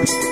Pero, no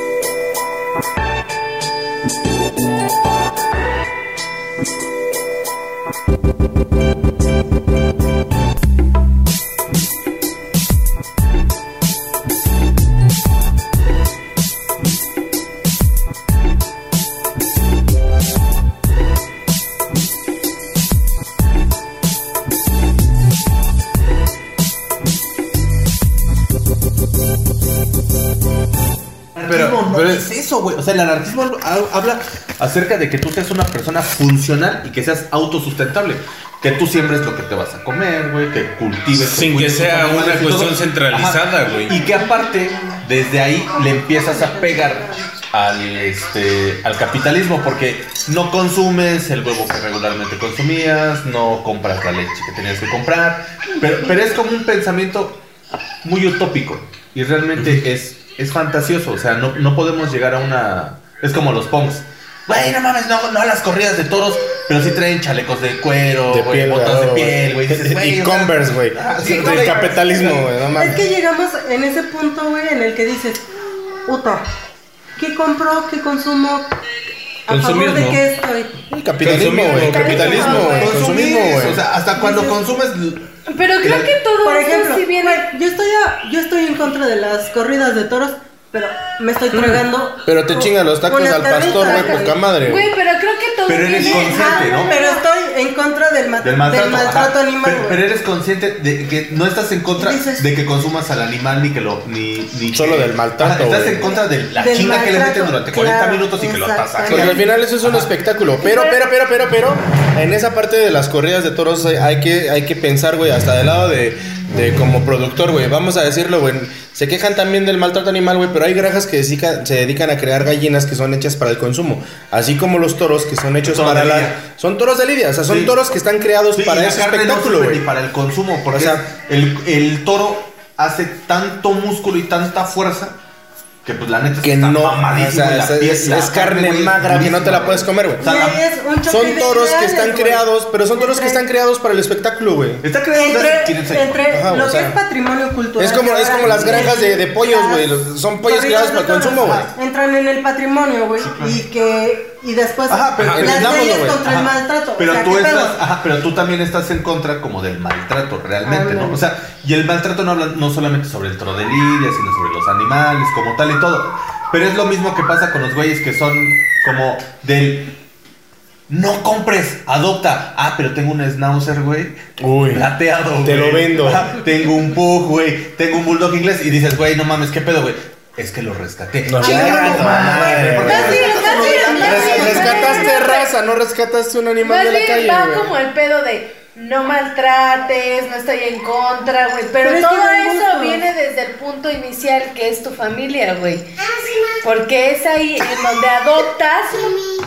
el anarquismo ha- habla acerca de que tú seas una persona funcional y que seas autosustentable. Que tú siembres lo que te vas a comer, güey. Que cultives. Sin que sea una cuestión centralizada, güey. Y que aparte, desde ahí le empiezas a pegar al, este, al capitalismo. Porque no consumes el huevo que regularmente consumías, no compras la leche que tenías que comprar. Pero, pero es como un pensamiento muy utópico y realmente es, es fantasioso. O sea, no, no podemos llegar a una. Es como los punks. Güey, no mames, no, no a las corridas de toros, pero sí traen chalecos de cuero, De güey, piel, botas de piel, güey. Y Converse, güey. ah, sí, Del capitalismo, güey. No Es mames. que llegamos en ese punto, güey, en el que dices, puta, ¿qué compro? ¿Qué consumo? ¿A favor de Consumismo. qué estoy? El capitalismo, güey. Capitalismo, güey. Consumismo, güey. O sea, hasta cuando consumes. Pero creo que todo Por eso ejemplo, sí viene. yo estoy a- yo estoy en contra de las corridas de toros, pero me estoy tragando. Pero te chingan los tacos al pastor, güey, poca madre. Güey, pero creo que todo Pero eres consciente, ¿no? Pero estoy en contra del, ma- Del maltrato, maltrato ajá. animal, Pero, güey. pero eres consciente de que no estás en contra dices- de que consumas al animal ni que lo. Ni, ni Solo que- del maltrato, Ajá, Estás güey. en contra de la Del chinga que le maltrato, meten durante 40 claro, minutos y que lo estás exactamente. Porque al final eso es un espectáculo. Pero, pero, pero, pero, pero, en esa parte de las corridas de toros hay- hay que, hay que pensar, güey, hasta del lado de, de como productor, güey. Vamos a decirlo, güey. Se quejan también del maltrato animal, güey, pero hay granjas que dedica- se dedican a crear gallinas que son hechas para el consumo. Así como los toros que son hechos para la... Son toros de lidia, o sea, son Sí. toros que están creados Sí, para ese no espectáculo, güey. ni para el consumo, porque O sea- el, el toro hace tanto músculo y tanta fuerza que pues la neta Que está no, o sea, la es, carne magra que no te la puedes comer, güey. O sea, la- ahí es un choque Son toros que están creados, pero son toros que Entre- están creados para el espectáculo, güey. Está creado Entre, entre Ajá, lo o sea, que es patrimonio cultural. es como- es como las granjas de- de pollos, güey, son pollos criados para el consumo, güey. Entran en el patrimonio, güey, y que y después Ajá, pero las entendámoslo, leyes contra el Ajá. maltrato. Pero o sea, tú ¿qué estás, ajá, pero tú también estás en contra como del maltrato realmente, Ah, ¿no? O sea, y el maltrato no habla no solamente sobre el toro de lidia, sino sobre los animales como tal y todo. Pero es lo mismo que pasa con los güeyes que son como del no compres, adopta. Ah, pero tengo un schnauzer, güey. Uy. Plateado, Te güey. lo vendo. Ajá, tengo un pug, güey. Tengo un bulldog inglés y dices, güey, no mames, ¿qué pedo, güey? Es que lo rescaté. No, tu no, no, no, no, raza, no rescataste un animal de la bien calle, va güey. como el pedo de no maltrates, no estoy en contra, güey. Pero, Pero es que todo eso viene desde el punto inicial que es tu familia, güey. Porque es ahí en donde adoptas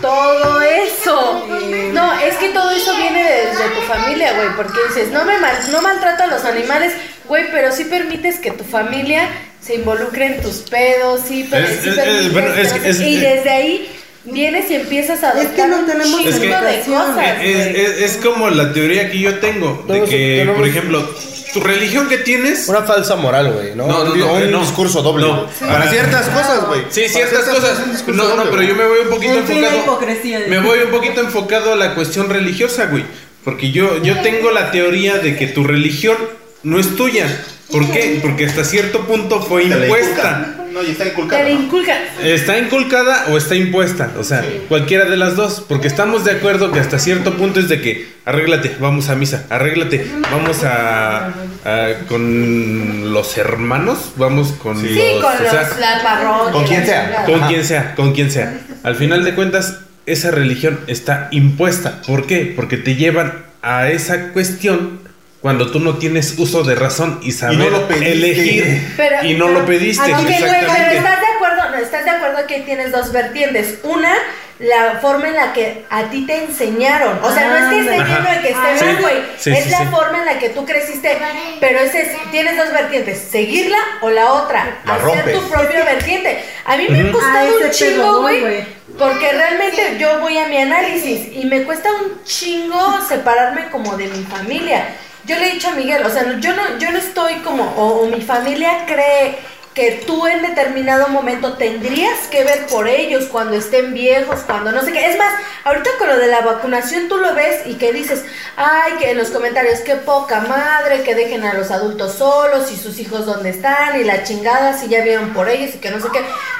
todo eso. No, es que todo eso viene desde tu familia, güey. Porque dices, no me mal, no maltrato a los animales, güey, pero sí permites que tu familia se involucre en tus pedos, sí, pero Es- sí es- permites es- bueno, es- que- es- y es- desde ahí vienes y empiezas a Es que no tenemos Es que- de cosas, Es, es- es como la teoría que yo tengo, de que, tenemos- por ejemplo, tu religión que tienes... Una falsa moral, güey, ¿no? No, no, no, un no. discurso doble. No. güey. Para ciertas cosas, güey. Sí, Para ciertas cosas. discurso No, no, doble, pero güey. yo me voy un poquito En fin, la enfocado. hipocresía. Me voy un poquito enfocado a la cuestión religiosa, güey. Porque yo, yo tengo la teoría de que tu religión no es tuya. ¿Por qué? Porque hasta cierto punto fue impuesta. No, y está Te inculcado. la inculcan. ¿Está inculcada o está impuesta? O sea, cualquiera de las dos. Porque estamos de acuerdo que hasta cierto punto es de que arréglate, vamos a misa, arréglate, vamos a, a- con los hermanos, vamos con Sí. los. Sí, con o sea, los, la parroquia. con quien sea. con Ajá. quien sea, con quien sea. Al final de cuentas, esa religión está impuesta. ¿Por qué? Porque te llevan a esa cuestión cuando tú no tienes uso de razón y saber no lo pediste. elegir Pero- y no lo pediste. Ok, güey, pero exactamente. estás de acuerdo, no, estás de acuerdo que tienes dos vertientes. Una, la forma en la que a ti te enseñaron. O sea, no es que esté bien o de que esté mal, güey. Sí, es sí, la sí. forma en la que tú creciste. Pero ese es, tienes dos vertientes, seguirla o la otra. La hacer rompes. tu propia vertiente. A mí me ha costado ese un chingo, güey. Porque realmente yo voy a mi análisis y me cuesta un chingo separarme como de mi familia. Yo le he dicho a Miguel, o sea, yo no, yo no estoy como, o, o mi familia cree que tú en determinado momento tendrías que ver por ellos cuando estén viejos, cuando no sé qué. Es más, ahorita con lo de la vacunación tú lo ves y que dices, ay, que en los comentarios, qué poca madre, que dejen a los adultos solos y sus hijos dónde están y la chingada si ya vieron por ellos y que no sé qué.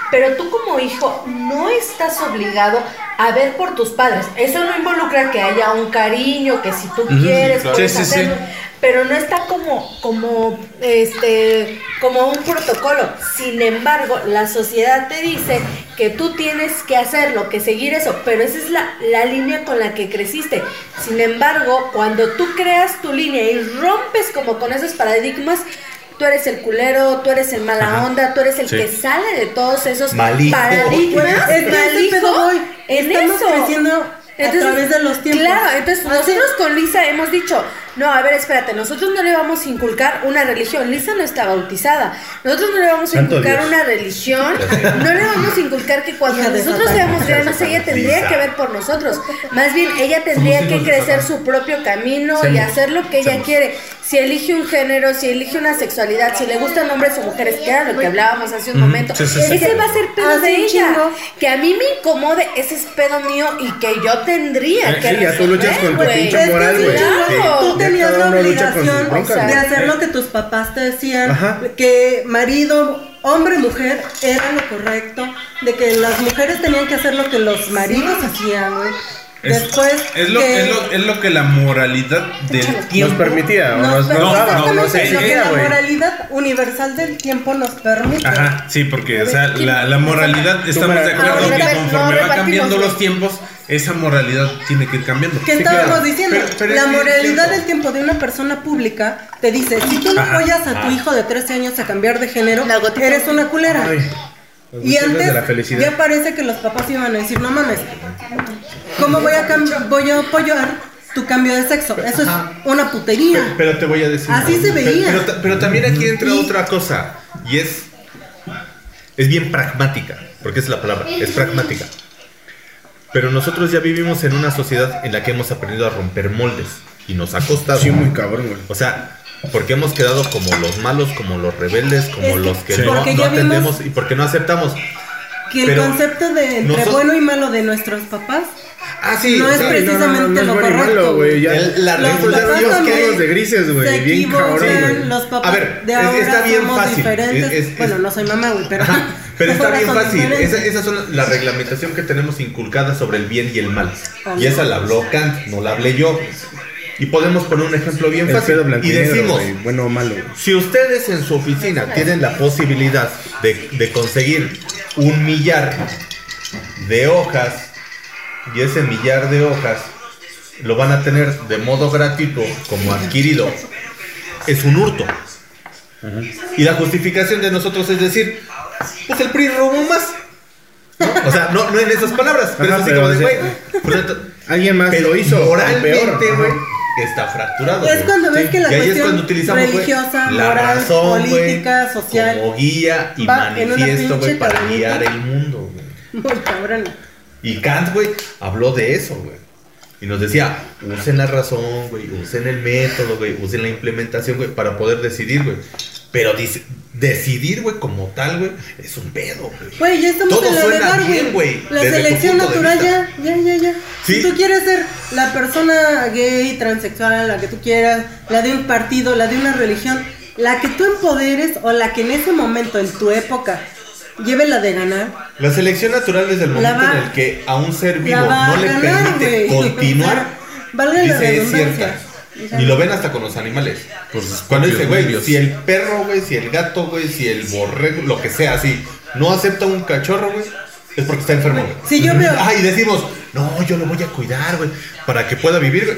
Pero tú como hijo no estás obligado a ver por tus padres. Eso no involucra que haya un cariño, que si tú quieres, claro. puedes Sí, sí, sí. Pero no está como como este como un protocolo. Sin embargo, la sociedad te dice que tú tienes que hacerlo, que seguir eso, pero esa es la, la línea con la que creciste. Sin embargo, cuando tú creas tu línea y rompes como con esos paradigmas, tú eres el culero, tú eres el mala Ajá. onda, tú eres el Sí. que sale de todos esos Malijo. paradigmas. Es voy. en Estamos eso. creciendo a través de los tiempos. Claro, entonces nosotros con Lisa hemos dicho, no, a ver, espérate, nosotros no le vamos a inculcar una religión. Lisa no está bautizada. Nosotros no le vamos a Santo inculcar Dios. una religión. No le vamos a inculcar que cuando nosotros seamos grandes, ella tendría Lisa. que ver por nosotros. Más bien, ella tendría Somos que crecer su propio camino y hacer lo que ella quiere. Si elige un género, si elige una sexualidad, si le gustan hombres o mujeres, que era lo que hablábamos hace un momento, Sí, sí, sí. ese va a ser pedo de ella. chingo. Que a mí me incomode, ese es pedo mío y que yo tendría Eh, que sí, ya tú luchas con tu pinche moral, güey. sí, Claro. Tú tenías la obligación broncas, de hacer lo que tus papás te decían, Ajá. que marido, hombre, mujer era lo correcto, de que las mujeres tenían que hacer lo que los maridos hacían, güey. Es, Después es, lo, que- es, lo, es lo que la moralidad del tiempo Nos permitía, Nos nos, per- nos daba, no, no que idea, la moralidad universal del tiempo nos permite. Ajá, sí, porque o sea, la, la moralidad, estamos de acuerdo que no, conforme va repartimos, cambiando los tiempos, esa moralidad tiene que ir cambiando. ¿Qué Sí, estábamos claro. diciendo? Pero- pero la que- moralidad del tiempo de una persona pública te dice, si tú no apoyas a tu hijo de 13 años a cambiar de género, eres una culera. Ay, los Y antes de la felicidad. ya parece que los papás iban a decir, no mames, ¿cómo voy a, voy a apoyar tu cambio de sexo? Eso es una putería. Pero te voy a decir. Así se veía. Pero, ta- pero también aquí entra Y- otra cosa y es es bien pragmática, porque es la palabra, es pragmática. Pero nosotros ya vivimos en una sociedad en la que hemos aprendido a romper moldes y nos ha costado. Sí, muy cabrón, güey. O sea, porque hemos quedado como los malos, como los rebeldes, como Es que- los que Sí. no, no atendemos y porque no aceptamos. Que el Pero concepto de entre nosotros- bueno y malo de nuestros papás Ah, sí, No es sea, precisamente es lo bueno y correcto, malo. Ya, El- la Los ya papás nos también quedamos de grises, güey. se Bien cabrón, los papás A ver, de ahora está bien somos fácil, es- es- bueno, no soy mamá, güey, pero... Ajá, pero está bien fácil. Esa, esas son la reglamentación que tenemos inculcada sobre el bien y el mal. Y esa la habló Kant, no la hablé yo. Y podemos poner un ejemplo bien El fácil. blanco Y negro, decimos. Bueno o malo, si ustedes en su oficina tienen la posibilidad de, de conseguir un millar de hojas y ese millar de hojas lo van a tener de modo gratuito como adquirido, es un hurto. Y la justificación de nosotros es decir, pues el PRI robó más. ¿No? O sea, no, no en esas palabras, pero Ajá, es así pero como de, güey, Alguien más pero lo hizo. moralmente, güey, Está fracturado. Es cuando ves que la es cuestión religiosa, la moral, razón, política, social, como guía y manifiesto, güey, para guiar el mundo, güey. Muy cabrón. Y Kant, güey, habló de eso, güey. Y nos decía, usen la razón, güey, usen el método, güey, usen la implementación, güey, para poder decidir, güey. Pero dice, decidir, güey, como tal, güey, es un pedo, güey. Güey, ya estamos Todo en la suena edad, bien, güey, La selección natural ya, ya, ya, ya. Sí. Si tú quieres ser la persona gay, transexual, la que tú quieras, la de un partido, la de una religión, la que tú empoderes o la que en ese momento, en tu época, lleve la de ganar, La selección natural desde el momento va- en el que a un ser vivo no le ganar, permite continuar, valga la dice es redundancia. cierta. Y lo ven hasta con los animales. Cuando dice, güey, si el perro, güey, si el gato, güey, si el borrego, lo que sea, así, no acepta un cachorro, güey, es porque está enfermo, güey. Si yo veo- Ah, y decimos, no, yo lo voy a cuidar, güey, para que pueda vivir, güey.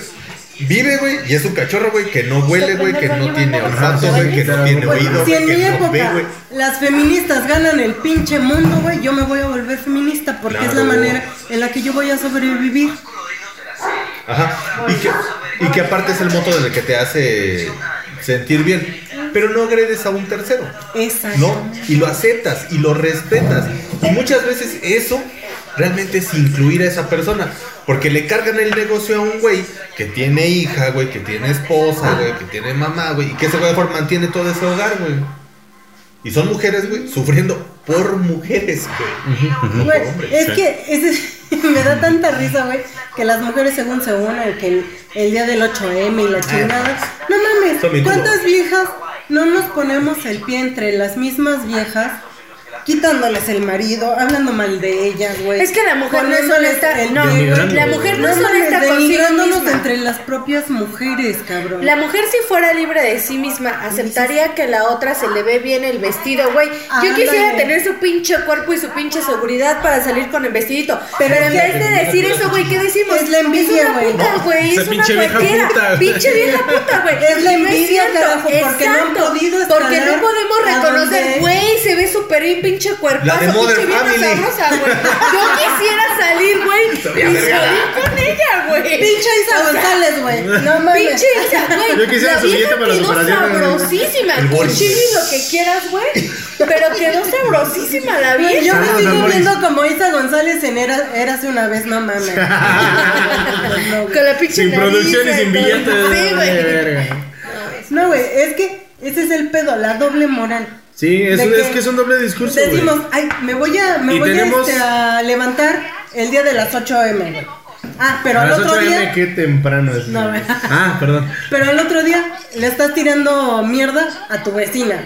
Vive, güey, y es un cachorro, güey, que no huele, güey, que no tiene olfato, güey, que no tiene Pues, oído, si en mi época güey. las feministas ganan el pinche mundo, güey, yo me voy a volver feminista porque es la manera en la que yo voy a sobrevivir. Ajá. Y que, y que aparte es el moto del que te hace sentir bien. Pero no agredes a un tercero. Exacto. ¿No? Y lo aceptas y lo respetas. Y muchas veces eso realmente es incluir a esa persona. Porque le cargan el negocio a un güey que tiene hija, güey, que tiene esposa, güey, que tiene mamá, güey. Y que ese güey mantiene todo ese hogar, güey. Y son mujeres, güey, sufriendo por mujeres, güey. Güey, Hombre, es sí. que ese- me da tanta risa, güey, que las mujeres según se unen, que el, el día del 8M y la chingada. No mames, ¿cuántas viejas no nos ponemos el pie entre las mismas viejas? Quitándoles el marido, hablando mal de ellas, güey. Es que la mujer no es honesta. el No, güey. La mujer no No es honesta consigo entre las propias mujeres, cabrón. La mujer si fuera libre de sí misma, aceptaría que la otra se le ve bien el vestido, güey. Yo quisiera tener su pinche cuerpo y su pinche seguridad para salir con el vestidito. Pero, en vez de decir eso, güey, ¿qué decimos? Es la envidia, Es una güey. puta, güey. Es una cualquiera. Pinche vieja puta, güey. Es la envidia, carajo, porque no han podido Porque no podemos a reconocer, güey, se ve súper bien pinche cuerpazo. La de pinche vieja Family. sabrosa, güey. Yo quisiera salir, güey, y salir con ella, güey. Pinche Isa González, güey. No mames. Pinche Isa, güey. Yo quisiera la su vieja dieta para las quedó operaciones. sabrosísima. Con y lo que quieras, güey. Pero quedó sabrosísima la vieja. Yo me sigo viendo como Isa González en Era, Érase una vez, no mames. Con la pinche Sin nariz, producción y sin billetes. Sí, güey. No, güey, es que ese es el pedo, la doble moral. Sí, es, De es que que es un doble discurso. Decimos, ay, me voy a, me voy a, este, a levantar el día de las 8 m. Ah, pero A al las otro 8 día, qué temprano es. No. Ah, perdón. pero al otro día le estás tirando mierda a tu vecina.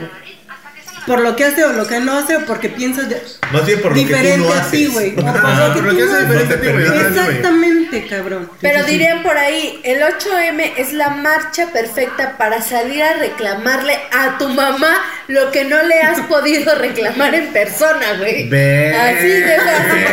Por lo que hace o lo que no hace o porque piensas de- Más bien por lo que tú diferente no a ti, haces. güey. O por lo que por lo tú que no hace diferente a ti, güey. Exactamente. Cabrón. Pero dirían por ahí, el 8M es la marcha perfecta para salir a reclamarle a tu mamá lo que no le has podido reclamar en persona, güey. Así de fácil.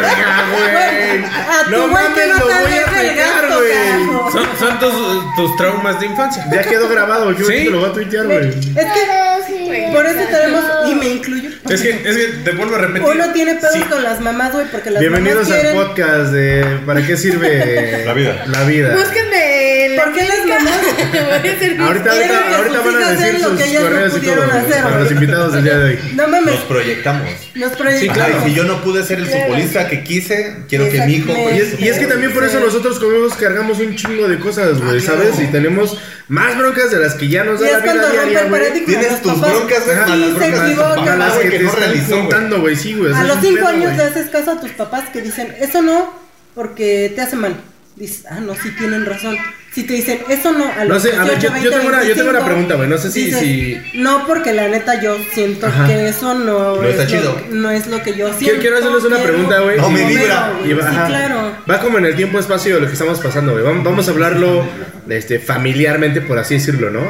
Verga, güey. A tu No mames, no lo te voy a gasto, güey. Son, son tus, tus traumas de infancia. Ya quedó grabado, yo Sí. te lo voy a tuitear, güey. Es que por eso tenemos, y me incluyo. Es que, es que te vuelvo a repetir. Uno tiene pedos Sí. con las mamás, güey, porque las Bienvenidos mamás al quieren. podcast de ¿Para qué sirve La vida. La vida. Búsquenme ¿Por qué las mamás? Voy a hacer Ahorita, ahorita, ahorita van a decir sus que ellas no correos y todo para los invitados del día de hoy. No mames, Nos proyectamos. Nos proyectamos. claro. Ay, si yo no pude ser el futbolista que quise, quiero que mi hijo. Exactamente. Y es, y es que también por eso nosotros comemos cargamos un chingo de cosas, güey, ¿sabes? Y tenemos más broncas de las que ya nos Y da la es vida cuando diaria, güey. Tienes Los tus papás broncas, güey, sí más las se broncas de tu equivocan. papá, A las que que te no realizó, güey. juntando, güey, sí, güey. A los un 5 pedo, años le haces caso a tus papás que dicen, eso no, porque te hace mal. Dices, ah, no, sí tienen razón. Si te dicen, eso no, a No los sé, a ver, 18, yo- yo 20, tengo una- yo tengo una 25, pregunta, güey, no sé si- dices, si- No, porque la neta yo siento Ajá. que eso no, No está es chido. Lo, no es lo que yo siento. Quiero, quiero hacerles una quiero- pregunta, güey. No me vibra. güey. y va, sí, claro. Va como en el tiempo espacio de lo que estamos pasando, güey. Vamos, vamos a hablarlo este, familiarmente, por así decirlo, ¿no?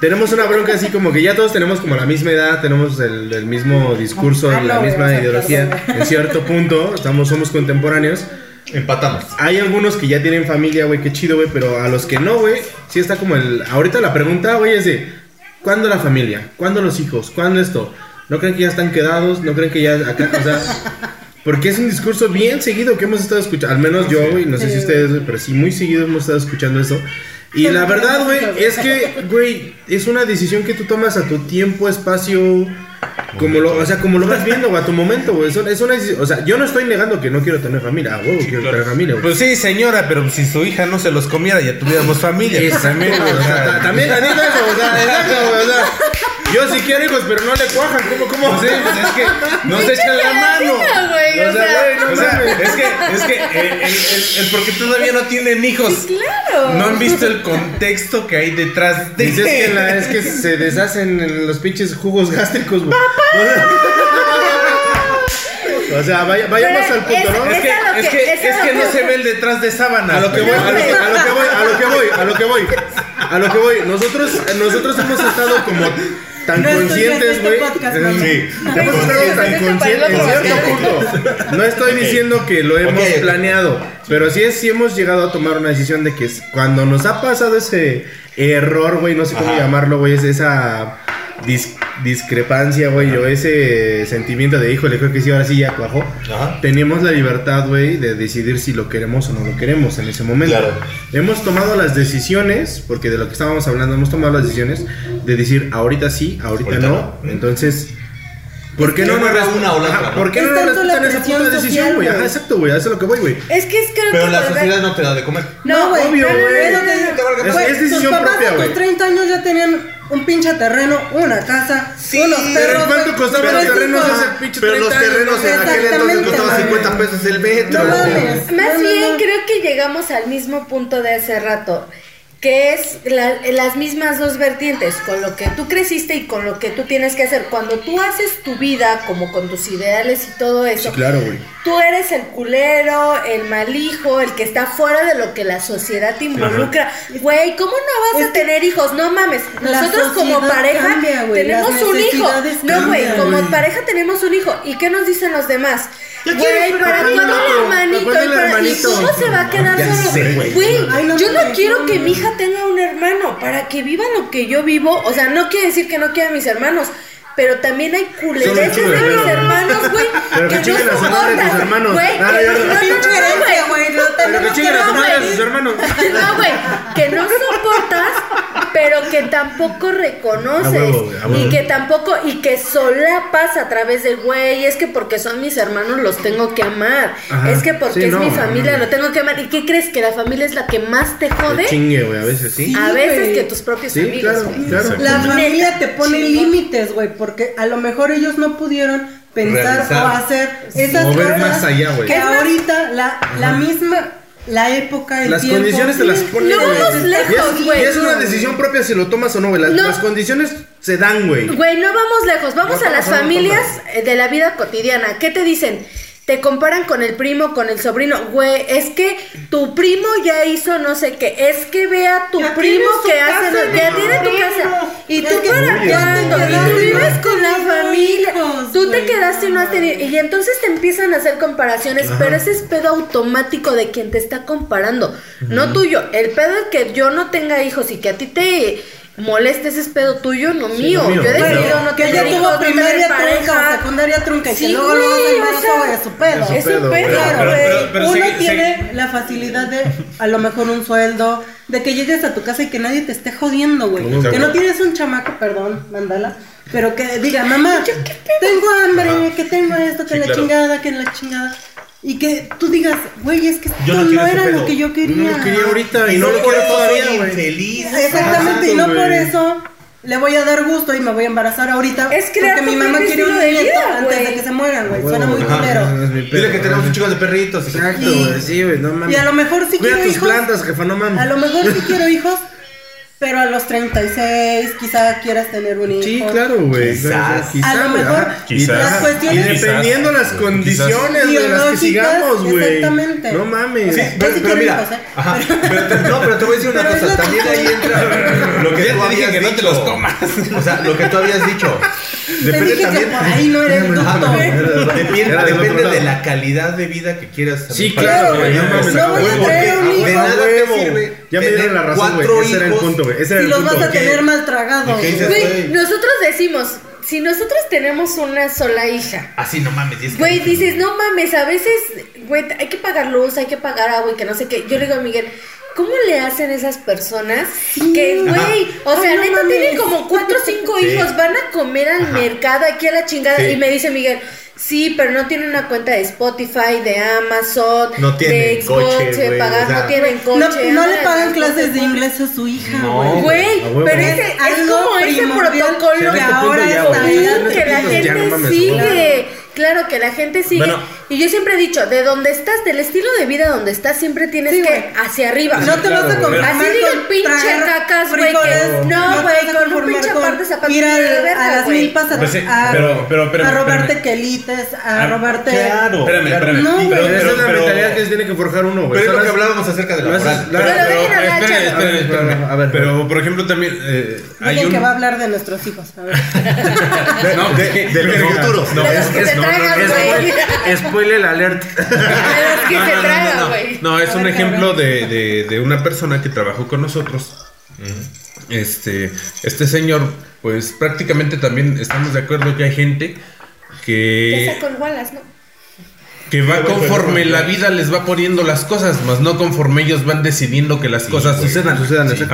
Tenemos una bronca así como que ya todos tenemos como la misma edad, tenemos el, el mismo discurso, Ah, no, la misma ideología en cierto punto, estamos, somos contemporáneos. Empatamos. Hay algunos que ya tienen familia, güey, qué chido, güey, pero a los que no, güey, sí está como el... Ahorita la pregunta, güey, es de, ¿cuándo la familia? ¿Cuándo los hijos? ¿Cuándo esto? ¿No creen que ya están quedados? ¿No creen que ya acá, o sea... Porque es un discurso bien seguido que hemos estado escuchando, al menos yo, güey, no sé si ustedes, güey, pero sí, muy seguido hemos estado escuchando eso. Y la verdad, güey, es que, güey, es una decisión que tú tomas a tu tiempo, espacio, como lo, o sea, como lo vas viendo, o a tu momento, güey. Es una, es una o sea, yo no estoy negando que no quiero tener familia, huevo, quiero tener familia, güey. Pues sí, señora, pero si su hija no se los comiera, ya tuviéramos familia. También, güey, o sea, ta- también también eso, o sea, exacto, güey, o sea, yo sí quiero hijos, pero no le cuajan, ¿cómo, cómo? Pues sí, pues es que nos echan la mano. güey, o sea, güey, no O sea, es que, es que eh, el, el- el porque todavía no tienen hijos. claro. No han visto el contexto que hay detrás de Dices que, la- es que se deshacen en los pinches jugos gástricos, güey. O sea, vaya- vayamos Pero al punto, es- ¿no? Es que, Es que- que, es a es lo que que- no se ve el detrás de sábanas. A lo que voy, a lo que, a lo que voy, a lo que voy, a lo que voy. A lo que voy. Nosotros, nosotros hemos estado como tan No conscientes, en güey. este. Sí. Hemos estado tan conscientes en cierto punto. No estoy diciendo que lo hemos planeado, pero sí, es, sí hemos llegado a tomar una decisión de que es- cuando nos ha pasado ese error, güey, no sé cómo Ajá. llamarlo, güey, es esa dis- discrepancia, güey, o ese sentimiento de, híjole, creo que sí, ahora sí ya cuajó. Ajá. Tenemos la libertad, güey, de decidir si lo queremos o no lo queremos en ese momento. Claro. Hemos tomado las decisiones, porque de lo que estábamos hablando, hemos tomado las decisiones de decir ahorita sí, ahorita, Ahorita no. no. Entonces, ¿Por qué no respetan una o la Ajá, otra, ¿no? ¿Por qué Es no la respetan esa puta decisión, güey? Ajá, exacto, güey. A eso es lo que voy, güey. Es que es creo Pero que la sociedad no te da de comer. No, güey. obvio, no, no, güey. no, no, Es- decisión tus papás propia, a güey. tus 30 años ya tenían un pinche terreno, una casa, unos perros. Pero ¿cuánto costaban los terrenos hijos. ese pinche Pero los 30 años, terrenos en aquel entonces costaban güey. 50 pesos el metro. No mames. Más No, no, bien no. creo que llegamos al mismo punto de hace rato, que es la- las mismas dos vertientes, con lo que tú creciste y con lo que tú tienes que hacer. Cuando tú haces tu vida como con tus ideales y todo eso, Sí, claro, güey. tú eres el culero, el mal hijo, el que está fuera de lo que la sociedad te involucra. Güey, ¿cómo no vas Es a tener hijos? No mames. Nosotros como pareja cambia, güey, tenemos un hijo. No, güey, como güey. pareja tenemos un hijo. ¿Y qué nos dicen los demás? Güey, para pero cuando ¿para el hermanito, y, para- ¿y hermanito? cómo se va a quedar Ya solo? sé, güey. Güey, Ay, no yo no quiero que mi hija tenga un hermano para que viva lo que yo vivo. O sea, no quiere decir que no quiera mis hermanos. Pero también hay culereces de de mis hermanos, güey. Pero que no chinguen a su madre soportas. tus hermanos. Güey, Ah, que- no, no, no, no, güey. Pero que chinguen a su no, madre sus hermanos. No, güey, que no soportas, pero que tampoco reconoces. huevo, y que tampoco, y que solapas a través del güey. Es que porque son mis hermanos los tengo que amar. Ajá. Es que porque Sí, es no, mi no, familia no. lo tengo que amar. ¿Y qué crees? Que la familia es la que más te jode. Chingue, güey, a veces sí. A veces que tus propios Sí, amigos. claro, güey. claro. La familia te pone límites, güey, porque a lo mejor ellos no pudieron pensar Realizar. o hacer esas O ver cosas más allá, güey. que ahorita la, la misma la época el Las tiempo, condiciones te las ponen, No vamos Y lejos, es- güey. Y es una decisión propia si lo tomas o no, güey. Las, No. las condiciones se dan, güey. Güey, no vamos lejos, vamos No, a las no, familias eh, de la vida cotidiana. ¿Qué te dicen? Te comparan con el primo, con el sobrino. Güey, es que tu primo ya hizo no sé qué. Es que ve a tu Ya primo que hace. no- ya tiene tu casa. Y tú para. Y quedaste, tú vives con la familia. hijos, Tú te quedaste y no has tenido. Y entonces te empiezan a hacer comparaciones. Pero ese es pedo automático de quien te está comparando. No tuyo. El pedo es que yo no tenga hijos y que a ti te. Moleste ese es pedo tuyo, no mío. no mío, Yo he decidido no que tener ella tuvo primaria trunca o secundaria trunca y que Sí, luego luego güey, se o embarazó, es su pedo. es su pedo, Claro, Pero- pero- Uno sigue- tiene la facilidad de a lo mejor un sueldo, de que llegues a tu casa y que nadie te esté jodiendo, güey. Que no tienes un chamaco, perdón, mandala, pero que diga, mamá, tengo hambre, que tengo esto, que Sí, la claro. chingada, que la chingada. Y que tú digas, güey, es que esto Yo no no, era lo que yo quería. No lo quería ahorita y no lo quiero todavía, güey. Feliz. Exactamente, y no por eso le voy a dar gusto y me voy a embarazar ahorita. Es crear porque mi mamá quiere un de nieto antes de güey. que se mueran, güey. Suena muy culero. pedo, Dile que tenemos un chico de perritos. y que- Exacto, güey. Sí, güey, no mames. Y a lo mejor sí Cuida quiero tus hijos. plantas, jefa, no mames. A lo mejor sí quiero hijos, pero a los 36 quizá quieras tener un hijo. Sí, claro, güey. Quizás. Quizá, A lo güey, mejor. Quizás. las Y cuestiones dependiendo las Quizás. condiciones, güey, de las que sigamos, güey. exactamente. No mames. Sí, Yo pero, sí pero quiero mira, hijos, ¿eh? ajá, pero te- no, pero te voy a decir una Pero cosa, también ahí entra lo que Ya tú te dije habías que no te dicho. los comas. O sea, lo que tú habías dicho. Te Depende dije también. que por ahí no era el ducto. Depende Era del depende de la calidad de vida que quieras. Sí, claro, güey. No voy a traer un hijo. de nada te sirve Ya me dieron la razón, güey. cuatro Ese era el punto, güey. Ese era Si el los punto. vas a ¿qué? tener mal tragados. Güey, güey. nosotros decimos, si nosotros tenemos una sola hija, Así no mames. es que- güey, dices, no mames, a veces, güey, hay que pagar luz, hay que pagar agua y que no sé qué. Yo le digo a Miguel, ¿cómo le hacen esas personas que, güey, o sea, Ay, no neta mames. tienen como cuatro o cinco Sí. hijos, van a comer al mercado aquí a la chingada? Sí. Y me dice Miguel, sí, pero no tienen una cuenta de Spotify, de Amazon, No tienen de Xbox, coche, de güey, pagar, o sea, no tienen coche. No, le pagan clases de inglés a su hija, güey. Güey, pero Es es algo como ese protocolo que ahora está que la gente sigue. Claro que la gente sigue. Bueno. Y yo siempre he dicho, de donde estás, del estilo de vida donde estás, siempre tienes Sí, que güey. hacia arriba. No te vas a conformar Así diga el con pinche cacas, güey, no, güey, a con un pinche par de zapatos Ir de al- verga, a las milpas a, Pues sí, a- pero- pero- pero- a robarte espérame. quelites, a Ah, robarte. Claro. Espérame, espérame. No, güey. Pero- Esa pero- es la pero- mentalidad que se tiene que forjar uno, güey. Pero es lo que hablábamos acerca de la moral. Pero Pero, esperen, esperen. A ver, a. Pero, por ejemplo, también eh, un... que va a hablar de nuestros hijos. A ver. No, de- los futuros. No, es, Spoiler alert. Que no, se no, no, no, güey. no, es A un ejemplo de, de, de una persona que trabajó con nosotros. Este, este señor, pues prácticamente también estamos de acuerdo que hay gente Que sacó Wallace, ¿no? que va conforme la vida les va poniendo las cosas, más no conforme ellos van decidiendo que las cosas sucedan. sucedan, Sí.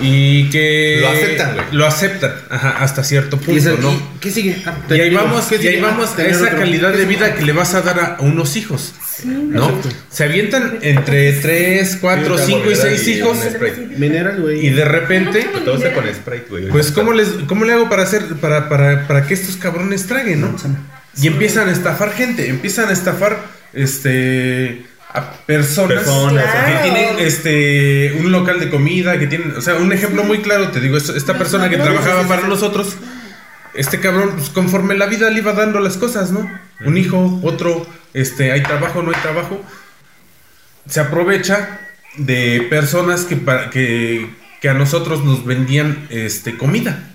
Y que Lo aceptan, güey. Lo aceptan, ajá, hasta cierto punto, ¿no? y- ¿Qué sigue? Ah, Y ahí digo, vamos, ¿qué y ahí vamos Ah, a tener esa otro. calidad ¿Qué de vida que le vas a dar a unos hijos, ¿no? Se avientan entre 3, 4, 5 y 6 hijos Mineral, güey. y de repente, Todo está con Sprite, güey. pues ¿cómo, les, cómo le hago para hacer para, para, para que estos cabrones traguen, no? Y empiezan a estafar gente, empiezan a estafar este a personas, Personas, que tienen este un local de comida, que tienen, o sea, un ejemplo muy claro, te digo, es- esta persona que trabajaba para nosotros, este cabrón, pues conforme la vida le iba dando las cosas, ¿no? Un hijo, otro, este, hay trabajo, no hay trabajo, se aprovecha de personas que, para, que, que a nosotros nos vendían este, comida.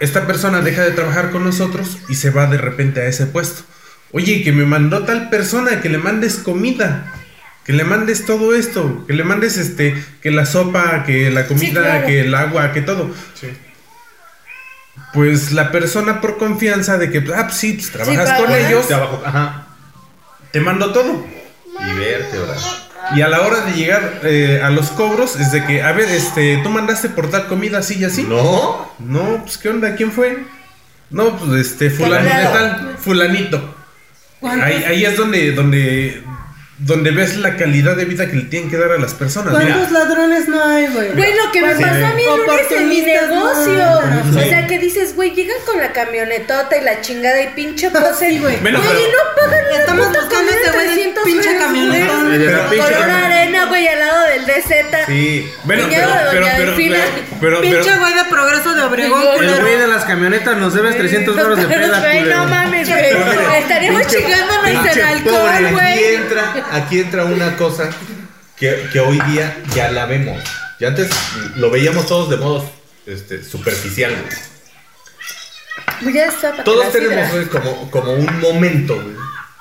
Esta persona deja de trabajar con nosotros y se va de repente a ese puesto. Oye, que me mandó tal persona que le mandes comida, que le mandes todo esto, que le mandes este, que la sopa, que la comida, claro. que el agua, que todo. Pues la persona por confianza de que, ah, pues sí, pues, trabajas con ellos, De abajo, ajá. te mando todo. Y verte, ahora. Y a la hora de llegar eh, a los cobros, es de que, a ver, este, tú mandaste por tal comida así y así. No. No, pues, ¿qué onda? ¿Quién fue? No, pues, este, fulanito tal, fulanito. ¿Cuántos- Ahí, ahí es donde, donde, donde ves la calidad de vida que le tienen que dar a las personas. ¿Cuántos ladrones no hay, güey? Güey, lo que me ¿Cuántos pasó a mí el lunes en mi no negocio. hay? O sea, que dices, güey, llegan con la camionetota y la chingada y pinche pose. Sí, güey. Bueno, Güey, no pagan una Estamos puta de güey, 300 pinche pinche Con una arena, güey, al lado del DZ. Sí, bueno, pero, pero, Doña pero, pero, pero, Pinche güey de progreso de Obregón, El güey de las camionetas nos debes 300 baros de peda, no mames, güey. Estaríamos chingándonos el alcohol, güey. Aquí entra una cosa que, que hoy día ya la vemos. Y antes lo veíamos todos de modo este, superficial. güey. Pues ya está para Todos tenemos güey, como, como un momento güey,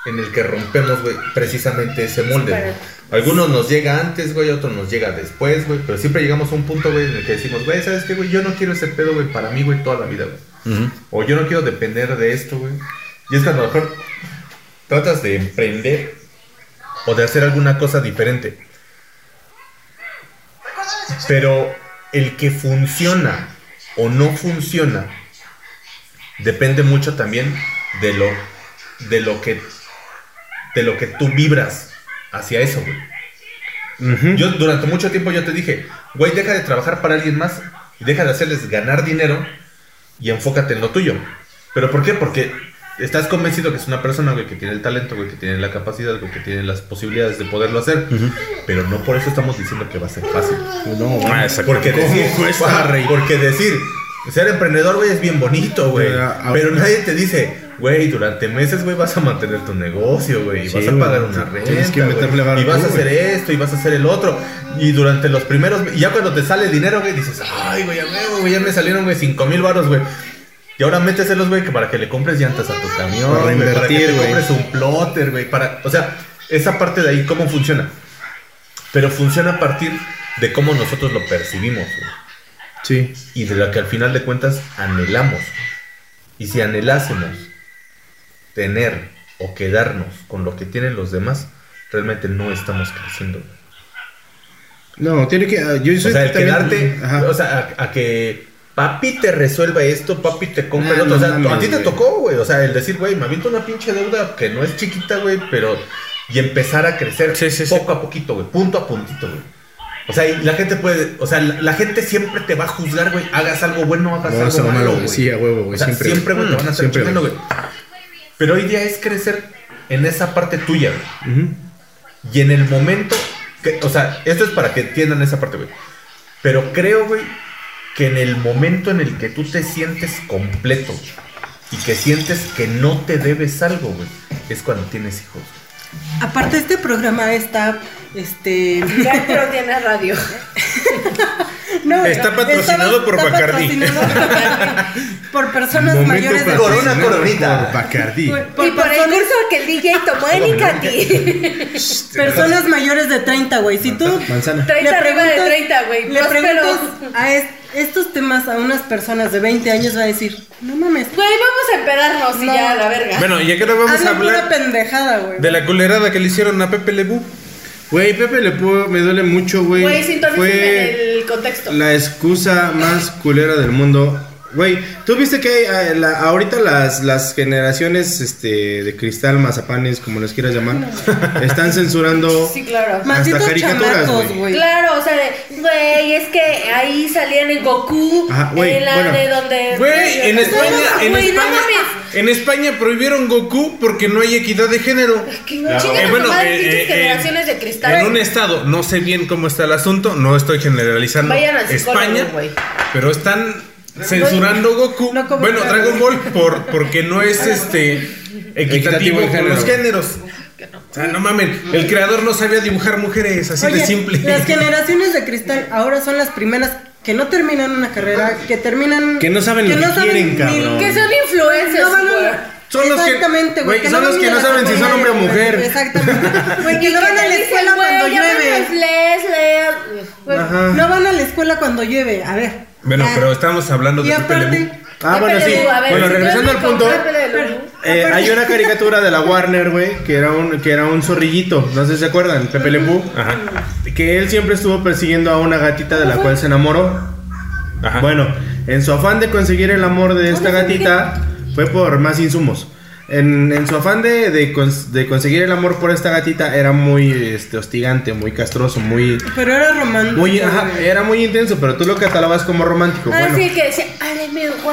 en el que rompemos güey, precisamente ese molde. Para- güey. Algunos nos llega antes, güey, otros nos llega después, güey, pero siempre llegamos a un punto, güey, en el que decimos, güey, ¿sabes qué, güey? Yo no quiero ese pedo, güey, para mí, güey, toda la vida, güey. O yo no quiero depender de esto, güey. Y es cuando a lo mejor tratas de emprender o de hacer alguna cosa diferente. Pero el que funciona o no funciona depende mucho también de lo de lo que de lo que tú vibras hacia eso, güey. Yo durante mucho tiempo yo te dije, güey, deja de trabajar para alguien más y deja de hacerles ganar dinero y enfócate en lo tuyo. ¿Pero por qué? Porque estás convencido que es una persona, güey, que tiene el talento, güey, que tiene la capacidad, güey, que tiene las posibilidades de poderlo hacer. Pero no por eso estamos diciendo que va a ser fácil. No, Ah. Porque decir, cuesta, porque decir, ser emprendedor, güey, es bien bonito, güey. Pero, Pero nadie te dice, güey, durante meses, güey, vas a mantener tu negocio, güey. y Sí, vas a pagar una renta. tienes que güey, meterle varo Y vas a hacer güey. esto, y vas a hacer el otro. Y durante los primeros, y ya cuando te sale dinero, güey, dices, ay, güey, a huevo, güey, ya me salieron, güey, 5 mil baros, güey. Y ahora méteselos, güey, que para que le compres llantas a tu camión, Para güey, para que reinvertir, te compres un plotter, güey, para, o sea, esa parte de ahí, ¿cómo funciona? Pero funciona a partir de cómo nosotros lo percibimos, güey Sí. y de lo que al final de cuentas anhelamos. Y si anhelásemos tener o quedarnos con lo que tienen los demás, realmente no estamos creciendo. No, tiene que. ah, Yo O sea, el también- quedarte, Ajá. o sea, a, a que papi te resuelva esto, papi te compre Ah, lo otro. O sea, no a ti te tocó, güey. O sea, el decir, güey, me aviento una pinche deuda que no es chiquita, güey, pero. Y empezar a crecer Sí, sí, sí. poco a poquito, güey, punto a puntito, güey. O sea, y la gente puede, o sea, la, la gente siempre te va a juzgar, güey. Hagas algo bueno, hagas No, algo malo, malo, güey. sí, a huevo, güey, O sea, siempre, siempre, güey, te van a Siempre, chingando, güey. Pero hoy día es crecer en esa parte tuya, güey. Y en el momento, que, o sea, esto es para que entiendan esa parte, güey. Pero creo, güey, que en el momento en el que tú te sientes completo y que sientes que no te debes algo, güey, es cuando tienes hijos. Aparte, este programa está. Este. Ya, pero tiene radio. No, Está patrocinado por Bacardí. patrocinado por, por personas Momento mayores de Corona, coronita. por Bacardí. por, y por el curso que el DJ tomó en Icati. personas mayores de 30, güey. Si tú Manzana. 30 le arriba de preguntas- 30, güey. le preguntas a es- estos temas a unas personas de 20 años, va a decir: No mames. Güey, vamos a empedarnos y ya, a la verga. Bueno, y ahora vamos a hablar pendejada, güey. de la culerada que le hicieron a Pepe Lebú. Güey, Pepe Le Pew me duele mucho, güey. Güey, Fue el contexto. la excusa más culera del mundo. Güey, ¿tú viste que hay, la- ahorita las, las generaciones este, de cristal, mazapanes, como les quieras llamar, están censurando Sí, claro. Malditos caricaturas, chamacos, güey. güey. Claro, o sea, de, güey, es que ahí salían en Goku, Ajá, güey, en la bueno. de donde... Güey, en España, en güey, no España, mames. en España prohibieron Goku porque no hay equidad de género. Que no Claro. Eh, a bueno, eh, eh, generaciones de cristal. En un estado, no sé bien cómo está el asunto, no estoy generalizando Vayan al psicólogo, España, güey. pero están censurando Goku, No bueno, Dragon Ball por porque no es este Equitativo equitativo con los géneros. O sea, no mamen, el creador no sabía dibujar mujeres, así de simple. las generaciones de cristal ahora son las primeras que no terminan una carrera, que terminan... Que no saben lo que quieren, ni- cabrón. Que son influencers, No. Son los que- Exactamente, güey, güey. son los van que no saben si son hombre o mujer. Exactamente. Güey, que no Y van a la escuela cuando llueve. No van a la escuela cuando llueve. A ver. Bueno, ya. pero estamos hablando Y de Pepe aparte. Ah, bueno, sí. Ver, Bueno, si regresando al punto. Eh, hay una caricatura de la Warner, güey, que era un que era un zorrillito, no sé si se acuerdan, Pepe Le Pew, Ajá. que él siempre estuvo persiguiendo a una gatita de la cual se enamoró. Ajá. Bueno, en su afán de conseguir el amor de esta gatita, fue por más insumos. En, en su afán de, de, cons- de conseguir el amor por esta gatita, era muy este, hostigante, muy castroso, muy. Pero era romántico. muy ajá, era muy intenso, pero tú lo catalogabas como romántico. Ah, bueno. sí, que decía.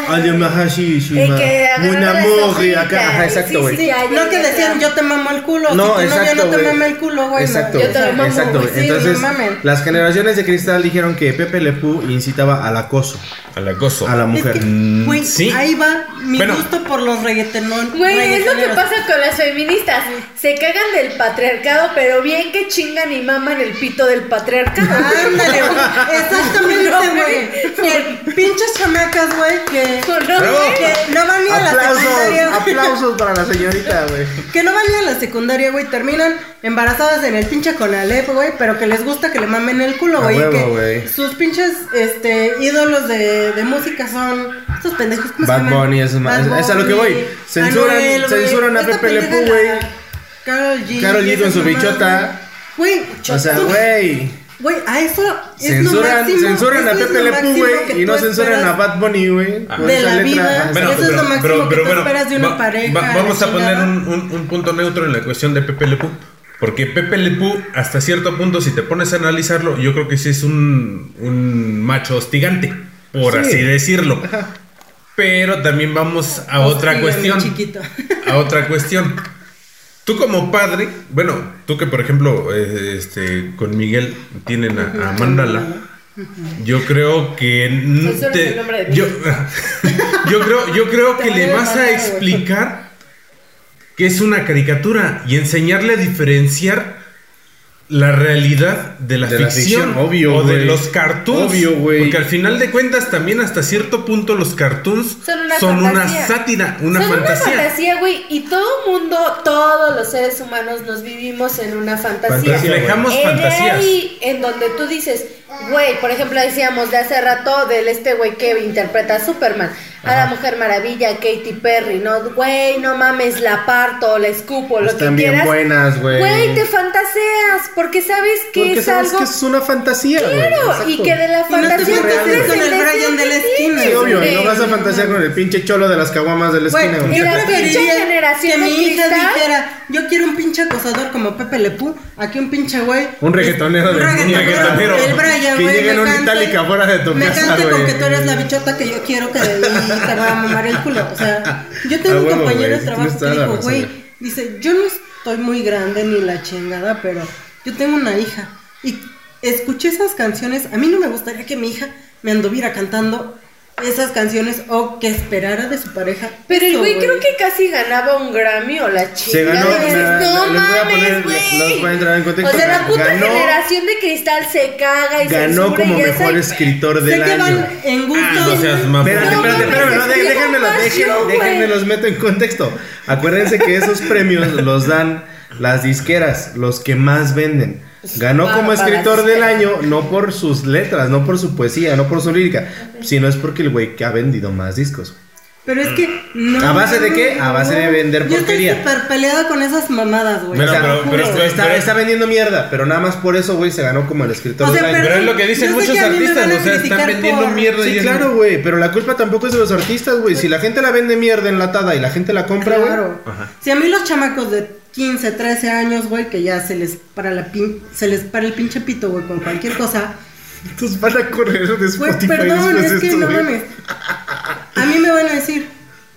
Ay, ajá, sí, sí, que Muy hojitas, acá, ajá, exacto, sí, güey. sí, ay, No que ay, decían yo te mamo el culo. No, si exacto, no te güey. mama el culo, güey. Exacto, no. Yo te lo mamo, exacto. güey. Sí, Entonces, no las generaciones de cristal dijeron que Pepe Le Pew incitaba al acoso Al acoso. a la Es mujer. que, güey, sí. ahí va mi Bueno. gusto por los reggaetonón. Güey, es lo que pasa con las feministas. Se cagan del patriarcado, pero bien que chingan y maman el pito del patriarcado. Ándale, güey. Exactamente, güey. Que pinches chamacas, güey, que, que no van ni a la secundaria. güey. aplausos para la señorita, güey. Que no van ni a la secundaria, güey. Terminan embarazadas en el pinche Conalep, güey. Pero que les gusta que le mamen el culo, güey. que sus pinches este, ídolos de, de música son estos pendejos. ¿cómo se Bad llaman? Bunny, ma- Bad es a lo que voy. Censuran- Anuel, censuran a Pepe Le Pew, güey. la Karol G. Karol G con su bichota. Güey, O sea, güey. Güey, a eso es lo Censuran, máximo, censuran a eso es Pepe Le Pew, güey. Y no censuran a Bad Bunny, güey. De la letra. vida. Bueno, Eso es lo máximo que tú esperas de una va- pareja, va- vamos a poner un, un- un punto neutro en la cuestión de Pepe Le Pew. Porque Pepe Le Pew, hasta cierto punto, si te pones a analizarlo, yo creo que sí es un, un macho hostigante, por Sí. así decirlo. Pero también vamos a otra cuestión. A otra cuestión. Tú como padre, bueno, tú que por ejemplo, eh, este, con Miguel tienen a, a Mandala, yo creo que te- el nombre de yo, yo creo, yo creo que le vas a explicar que es una caricatura y enseñarle a diferenciar la realidad de la De la ficción, ficción, obvio, o de los cartoons. Obvio, güey. Porque al final de cuentas también hasta cierto punto los cartoons Son una sátira, una Son fantasía. una fantasía, güey. Y todo mundo, todos los seres humanos nos vivimos en una fantasía. Fantasía, Reflejamos En fantasías. ahí, en donde tú dices, güey, por ejemplo, decíamos de hace rato del este güey que interpreta a Superman, a la Mujer Maravilla, a Katy Perry, ¿no? Güey, no mames, la parto, la escupo, lo Están que bien quieras. buenas, güey. Güey, te fantaseas, porque sabes que Porque es sabes algo. que es una fantasía, güey. Claro, Exacto. y que de la Y no te fantasía fantaseas con el Brian de la que esquina. Sí, obvio, no vas a fantasear con el pinche cholo de las caguamas de la esquina, güey. y la pinche generación que de mi hija cristal. dijera, yo quiero un pinche acosador como Pepe Le Pew, aquí un pinche güey. Un reggaetonero Un de- un reggaetonero. El Brian, Que güey, llegue en me cante- itálica fuera de tu me casa, cante con que tú eres la bichota que yo quiero que te va a mamar el culo. O sea, yo tengo A un compañero de trabajo que dijo, güey. dice, yo no estoy muy grande ni la chingada, pero yo tengo una hija. Y escuché esas canciones, a mí no me gustaría que mi hija me anduviera cantando esas canciones o que esperara de su pareja. Pero el güey creo que casi ganaba un Grammy o la chica. Se ganó, de- me- no les voy a poner- los voy a entrar en contexto. O sea, la puta Ganó- generación de cristal se caga y Ganó como esa- mejor escritor del año. van en gustos. Ah, no seas mamón. Espérate, espérate, espérate, no, es de- bien déjenme, los, dejen- información, güey. déjenme los meto en contexto. Acuérdense que esos premios los dan las disqueras, los que más venden. Ganó como escritor del año no por sus letras, no por su poesía, no por su lírica, sino es porque el güey que ha vendido más discos. Pero es que no. ¿A base de qué? A base de vender Yo porquería. estoy súper peleada con esas mamadas, güey. Bueno, O sea, pero- está, pero- está vendiendo mierda, pero nada más por eso, güey, se ganó como el escritor O sea, del año. Pero es lo que dicen Yo muchos que artistas, o sea, están vendiendo por- mierda y Sí, es- claro, güey, pero la culpa tampoco es de los artistas, güey. Si la gente la vende mierda enlatada y la gente la compra, güey. Claro. Si a mí los chamacos de 15, 13 años, güey, que ya se les para la pin, se les para el pinche pito, güey, con cualquier cosa. Entonces van a correr de Güey, perdón, después es que esto, no mames. A mí me van a decir,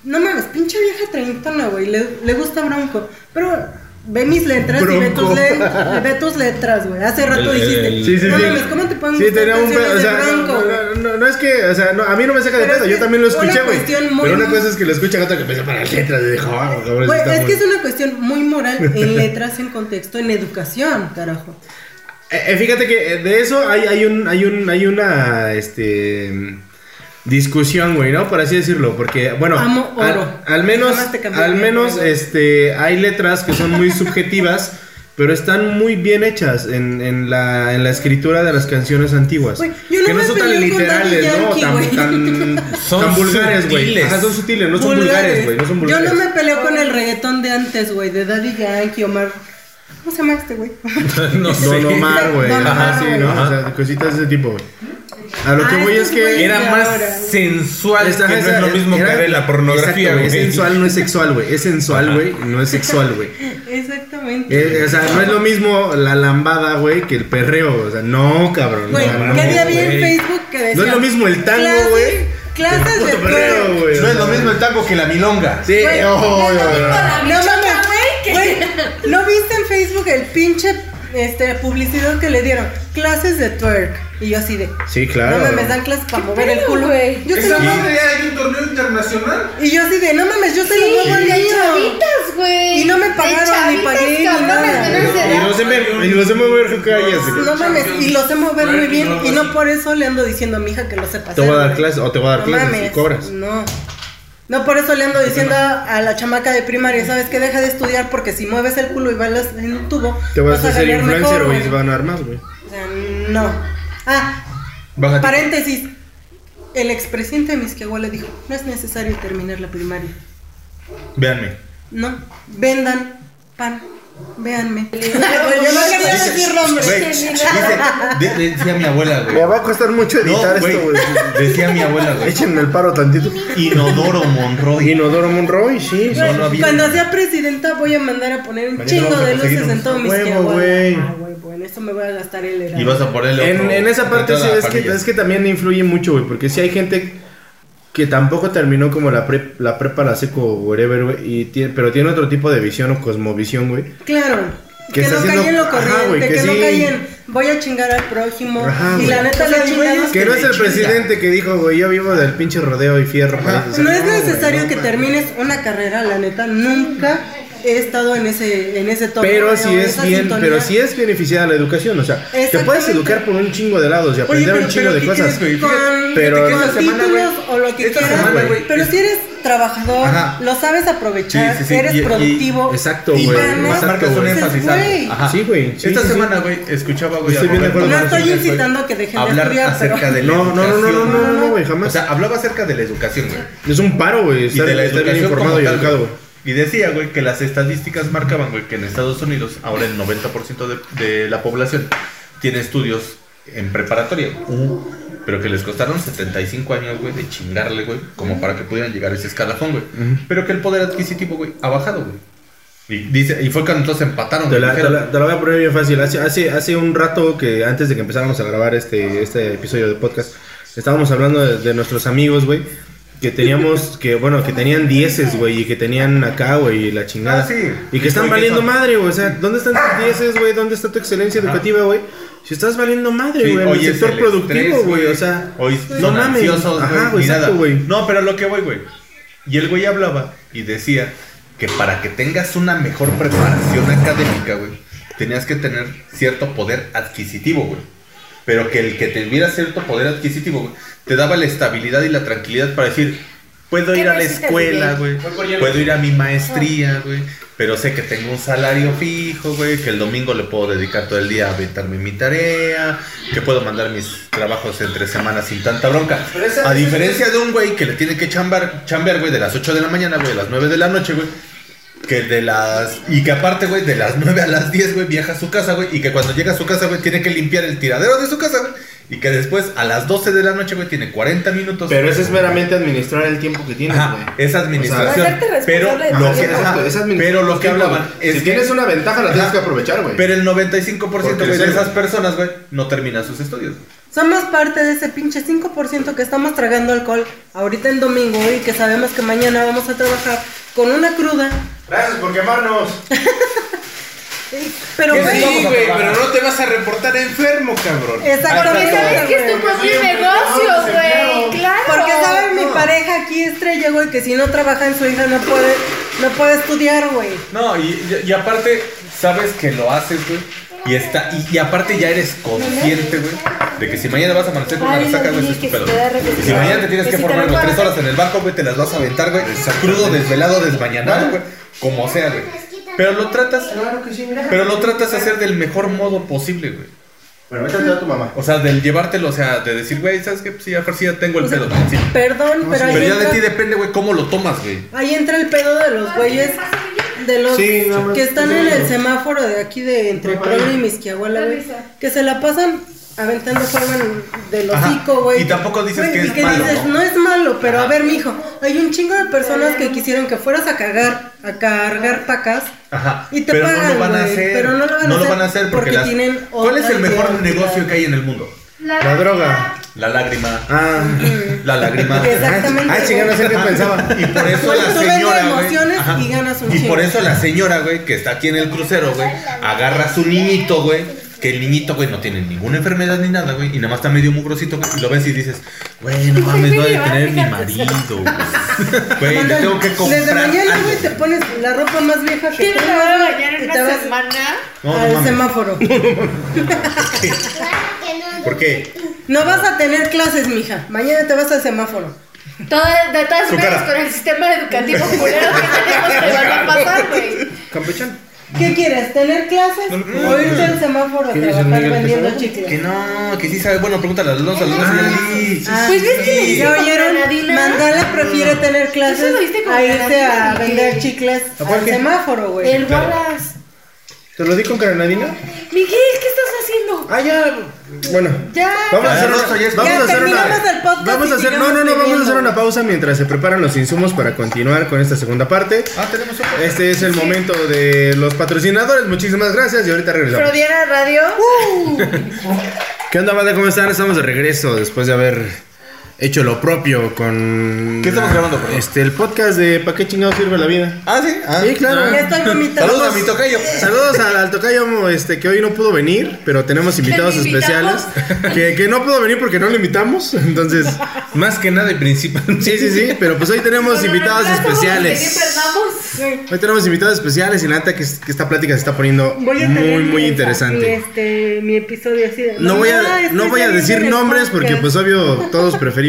no mames, pinche vieja treintona, güey, le, le gusta Bronco. Pero ve mis letras y ve tus, le- ve tus letras, güey. Hace rato El- dijiste, el- Sí, sí, no sí. mames, ¿cómo te pueden Sí, tenía un pe- o de sea, no, Bronco? no, güey? no, no es que, o sea, no, a mí no me saca de pedo, yo también lo escuché, güey. muy- Pero una cosa es que lo escuchan, otra que empieza para las letras, y dijo, ah, cabrón, Güey, es muy- que es una cuestión muy moral en letras, en contexto, en educación, carajo. Eh, eh, fíjate que eh, de eso hay, hay un, hay un, hay una, este, discusión, güey, ¿no? Por así decirlo, porque, bueno, Amo oro. al, al menos, al menos, este, hay letras que son muy subjetivas, pero están muy bien hechas en, en la, en la escritura de las canciones antiguas. Yo no que no son tan literales, ¿no? Tan, güey. tan, Son tan vulgares, güey. Ajá, son sutiles, no son vulgares, güey. No son Yo vulgares. no me peleo con el reggaetón de antes, güey, de Daddy Yankee, Omar. ¿Cómo se llama este güey? no sé. Don Omar, güey. Ajá, sí. ¿no? O sea, cositas de ese tipo, güey. A lo que Ah, voy es que. Era más ahora. sensual, Esta- que no es lo mismo era- que de la pornografía, Exacto, güey. Es sensual, no es sexual, güey. Es sensual, güey, no es sexual, güey. Exactamente. Eh, o sea, no es lo mismo la lambada, güey, que el perreo. O sea, no, cabrón. Güey, no, ¿qué no, vi en. Facebook que decía? No es lo mismo el tango, güey. Clases de perreo, perreo. güey. No es lo mismo el tango que la milonga. Sí, oh, no No bichota, mames, güey, que- güey, ¿no viste en Facebook el pinche este, publicidad que le dieron? Clases de twerk. Y yo así de. Sí, claro. No mames, dan clases para mover el culo. güey? Yo te ¿Esa lo ya hay un torneo internacional? Y yo así de, no mames, yo te lo muevo al de niño. chavitas, güey. Y no me pagaron, ni pagué, ni nada. Y edad. lo sé y lo sé mover, cállate. No mames, y lo sé mover muy bien. Y no por eso le ando diciendo a mi hija que lo sepa Te voy a dar clases, o te voy a dar No clases y cobras. No. No por eso le ando diciendo a la chamaca de primaria, ¿sabes qué? Deja de estudiar porque si mueves el culo y bailas en un tubo, Te vas a hacer ganar influencer, güey, y se van a dar más, güey. O sea, no. Ah, Bájate. paréntesis. El expresidente de Misquehua le dijo, no es necesario terminar la primaria. Véanme. No, vendan pan. Véanme. Yo no quería decir nombres. Güey, dice- de- decía mi abuela, Me güey. va a costar mucho editar No, esto, güey. Decía mi abuela, güey. Échenme el paro tantito. Inodoro Monroy. Inodoro Monroy, sí. No, no había. Cuando sea presidenta voy a mandar a poner un Mañana chingo de luces en todo mis huevo, güey. Ah, güey, bueno, eso me voy a gastar el Y vas a ponerle En, otro- en esa parte sí, es que, es que también influye mucho, güey, porque si hay gente que tampoco terminó como la, pre- la prepa, la seco, whatever, güey, y tiene- pero tiene otro tipo de visión o cosmovisión, güey. Claro. Que Que, está no haciendo- cae en lo Ajá, corriente, güey, que que, no sí. cae en voy a chingar al prójimo. Ajá, y la neta O sea, chingada. güeyes Que no es le el chinga. presidente que dijo, güey, yo vivo del pinche rodeo y fierro. parece. O No sea, es necesario no que termines una carrera, la neta. Nunca he estado en ese, en ese tono. Pero si es bien, sintonía. pero si es beneficiada la educación, o sea, te puedes educar por un chingo de lados y aprender pero- un chingo pero de ¿qué cosas. crees, güey? Con, Pero- con que esta semana, títulos güey, o lo que esta quieras, semana, güey, pero es- si eres trabajador, Ajá. lo sabes aprovechar, Sí, sí, sí, eres y- y- productivo. Exacto, Y güey. marcas un énfasis. Ajá. Sí, güey, sí, Esta sí, sí. semana, güey, escuchaba, güey, Estoy a bien de Roberto acuerdo No estoy incitando a que dejen de estudiar, acerca de la No, no, no, no, no, no, no, güey, jamás. O sea, hablaba acerca de la educación, güey. Es un paro, güey, Y estar, de la estar bien educación informado y educado, güey. Y decía, güey, que las estadísticas marcaban, güey, que en Estados Unidos ahora el 90% de, de la población tiene estudios en preparatoria, güey. Pero que les costaron 75 años, güey, de chingarle, güey, como para que pudieran llegar a ese escalafón, güey. Pero que el poder adquisitivo, güey, ha bajado, güey. Y, dice, y fue cuando entonces empataron, Te la, te, la, te la voy a poner bien fácil. Hace, hace, hace un rato que antes de que empezáramos a grabar este, este episodio de podcast, estábamos hablando de, de nuestros amigos, güey. Que teníamos, que bueno, que tenían dieces, güey, y que tenían acá, güey, y la chingada. Ah, sí. Y que están valiendo son- madre, güey. O sea, ¿dónde están tus dieces, güey? ¿Dónde está tu excelencia Ajá. educativa, güey? Si estás valiendo madre, Sí, güey, en hoy el es sector el productivo, güey. O sea, hoy no mames. Ajá, güey, güey, exacto. No, pero a lo que voy, güey. Y el güey hablaba y decía que para que tengas una mejor preparación académica, güey, tenías que tener cierto poder adquisitivo, güey. Pero que el que tuviera cierto poder adquisitivo, güey, te daba la estabilidad y la tranquilidad para decir, puedo ¿Qué ir a la escuela, güey? Puedo ir a mi maestría, güey. pero sé que tengo un salario fijo, güey, que el domingo le puedo dedicar todo el día a aventarme mi tarea, que puedo mandar mis trabajos entre semanas sin tanta bronca. A diferencia de un güey que le tiene que chambar, chambear, güey, de las 8 de la mañana, güey, a las 9 de la noche, güey. Que de las. Y que aparte, güey, de las 9 a las 10, güey, viaja a su casa, güey. Y que cuando llega a su casa, güey, tiene que limpiar el tiradero de su casa, güey. Y que después, a las 12 de la noche, güey, tiene 40 minutos. Pero eso es meramente administrar el tiempo que tienes, güey. Es administración. O sea, pero lo que, tiempo. ajá, Exacto, es administrar pero lo que hablaban es Si que- tienes una ventaja, la tienes que aprovechar, güey. Pero el 95% Por güey, de esas güey. personas, güey, no termina sus estudios. Somos parte de ese pinche 5% que estamos tragando alcohol ahorita en domingo y que sabemos que mañana vamos a trabajar con una cruda. Gracias por quemarnos. Pero, Que güey, sí, güey, pero no te vas a reportar enfermo, cabrón. exactamente. Porque sabes que es tu propio negocio, güey. Claro. Porque sabe mi pareja aquí estrella, güey, que si no trabaja en su hija no puede, no puede estudiar, güey. No, y, y- y aparte, sabes que lo haces, güey. Y, está, y, y aparte ya eres consciente, güey, de que si mañana vas a amanecer con una resaca, güey, es tu pedo. Y si mañana te tienes Que que si te formar, güey, tres horas en el banco, güey, te las vas a aventar, güey, crudo, desvelado, desmañanado, güey, como sea, güey. Pero lo tratas, Claro que sí, mira. pero lo tratas de hacer del mejor modo posible, güey. Bueno, métete a tu mamá. O sea, del llevártelo, o sea, de decir, güey, ¿sabes qué? Pues sí, a ver si ya tengo el O sea, pedo, güey. Sí. Perdón, pero ahí Pero ya de ti depende, güey, cómo lo tomas, güey. Ahí entra el pedo de los güeyes, de los Sí, nada más. que están en el semáforo de aquí de entre Puebla y Misquiahuala, güey, que se la pasan aventando fuego en- del hocico, güey. y tampoco dices que es malo, dices, ¿no? no es malo, pero a ver, mijo, hay un chingo de personas que quisieron que fueras a cagar, a cargar pacas. Ajá. Y te pero no pagan, lo van a hacer. pero no lo van a hacer hacer porque, porque las- tienen ¿Cuál es el mejor negocio que hay en el mundo? La droga. La lágrima. Ah. La lágrima. Exactamente. Ah, chingada, no sé qué pensaba. Y por eso Güey, la señora, güey. y ganas un Y por eso la señora, güey, que está aquí en el crucero, güey, agarra a su niñito, güey. Que el niñito, güey, no tiene ninguna enfermedad ni nada, güey. Y nada más está medio mugrosito, güey. Y lo ves y dices, güey, no mames, voy a tener mi marido, güey. Güey, le tengo que comprar. Desde mañana, güey, te pones la ropa más vieja que ¿Quién te tengas, va a güey, bañar en y una te vas semana? No, no al mames. semáforo. ¿Por qué? No vas a tener clases, mija. Mañana te vas al semáforo. Todas, de todas maneras, con el sistema educativo culero que tenemos, te van a pasar, güey. Campechán. ¿Qué quieres? ¿Tener clases o irte al semáforo a ¿Quieres trabajar vendiendo Pesado? chicles? Que no, que sí sabe. Bueno, pregúntale a los dos alumnos ya le di. Ah, Pues ves que le ¿Ya dije con oyeron? granadina. Mandala prefiere tener Eso clases lo viste con a irse granadina, a vender chicles ¿A cuál al qué? semáforo, güey. El Wallace. ¿Te lo di con granadina? Miguel, ¿qué estás haciendo? Ah, ya. Bueno. Ya. Vamos a hacer, es- vamos Ya a hacer una, el podcast vamos a hacer, no, no, no, vamos a hacer una pausa mientras se preparan los insumos para continuar con esta segunda parte. Ah, tenemos otro. Este es el momento de los patrocinadores. Muchísimas gracias y ahorita regresamos. Frodiana Radio. ¿Qué onda, banda? ¿Cómo están? Estamos de regreso después de haber hecho lo propio con. ¿Qué estamos grabando, perdón? Este, el podcast de ¿Para qué chingado sirve la vida? Ah, sí. Ah. Sí, claro. Ya estoy vomitando. Saludos a mi tocayo. Saludos al, al tocayo este, que hoy no pudo venir, pero tenemos invitados ¿Le especiales. Que, que no pudo venir porque no lo invitamos. Entonces, Más que nada y principalmente. sí, sí, sí. Pero pues hoy tenemos invitados especiales. Hoy tenemos invitados especiales y la neta que, es- que esta plática se está poniendo muy, muy interesante. Mi, este, mi episodio así de. No voy "Mamá, a, no voy a decir nombres porque podcast". pues obvio todos preferimos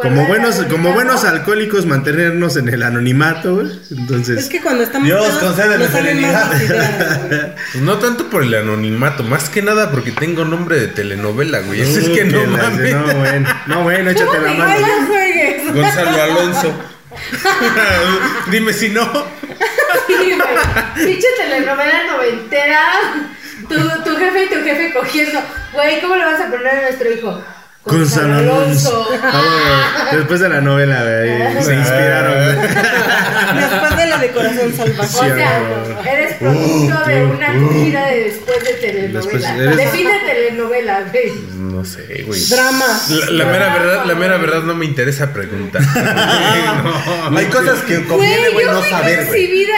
como buenos como buenos alcohólicos mantenernos en el anonimato, güey. Es Entonces, que cuando estamos. Dios, salen más serenidad. Pues no tanto por el anonimato, más que nada porque tengo nombre de telenovela, güey. Es que no mames. Bueno, no, bueno, échate la mano. no. Gonzalo Alonso. Dime si no. Sí, güey. Pinche telenovela noventera. Tu, tu jefe y tu jefe cogiendo. Güey, ¿cómo le vas a poner a nuestro hijo? Gonzalo Alonso. Ah, después de la novela, güey, se inspiraron. güey. Después de la de corazón salvaje. O sea, eres producto de una acogida de después de telenovela. Después eres- Define telenovela, güey. No sé, güey. Drama. La, la mera verdad, la mera verdad no me interesa preguntar. No. Hay cosas que conviene, Güey, no saber, güey. concebida,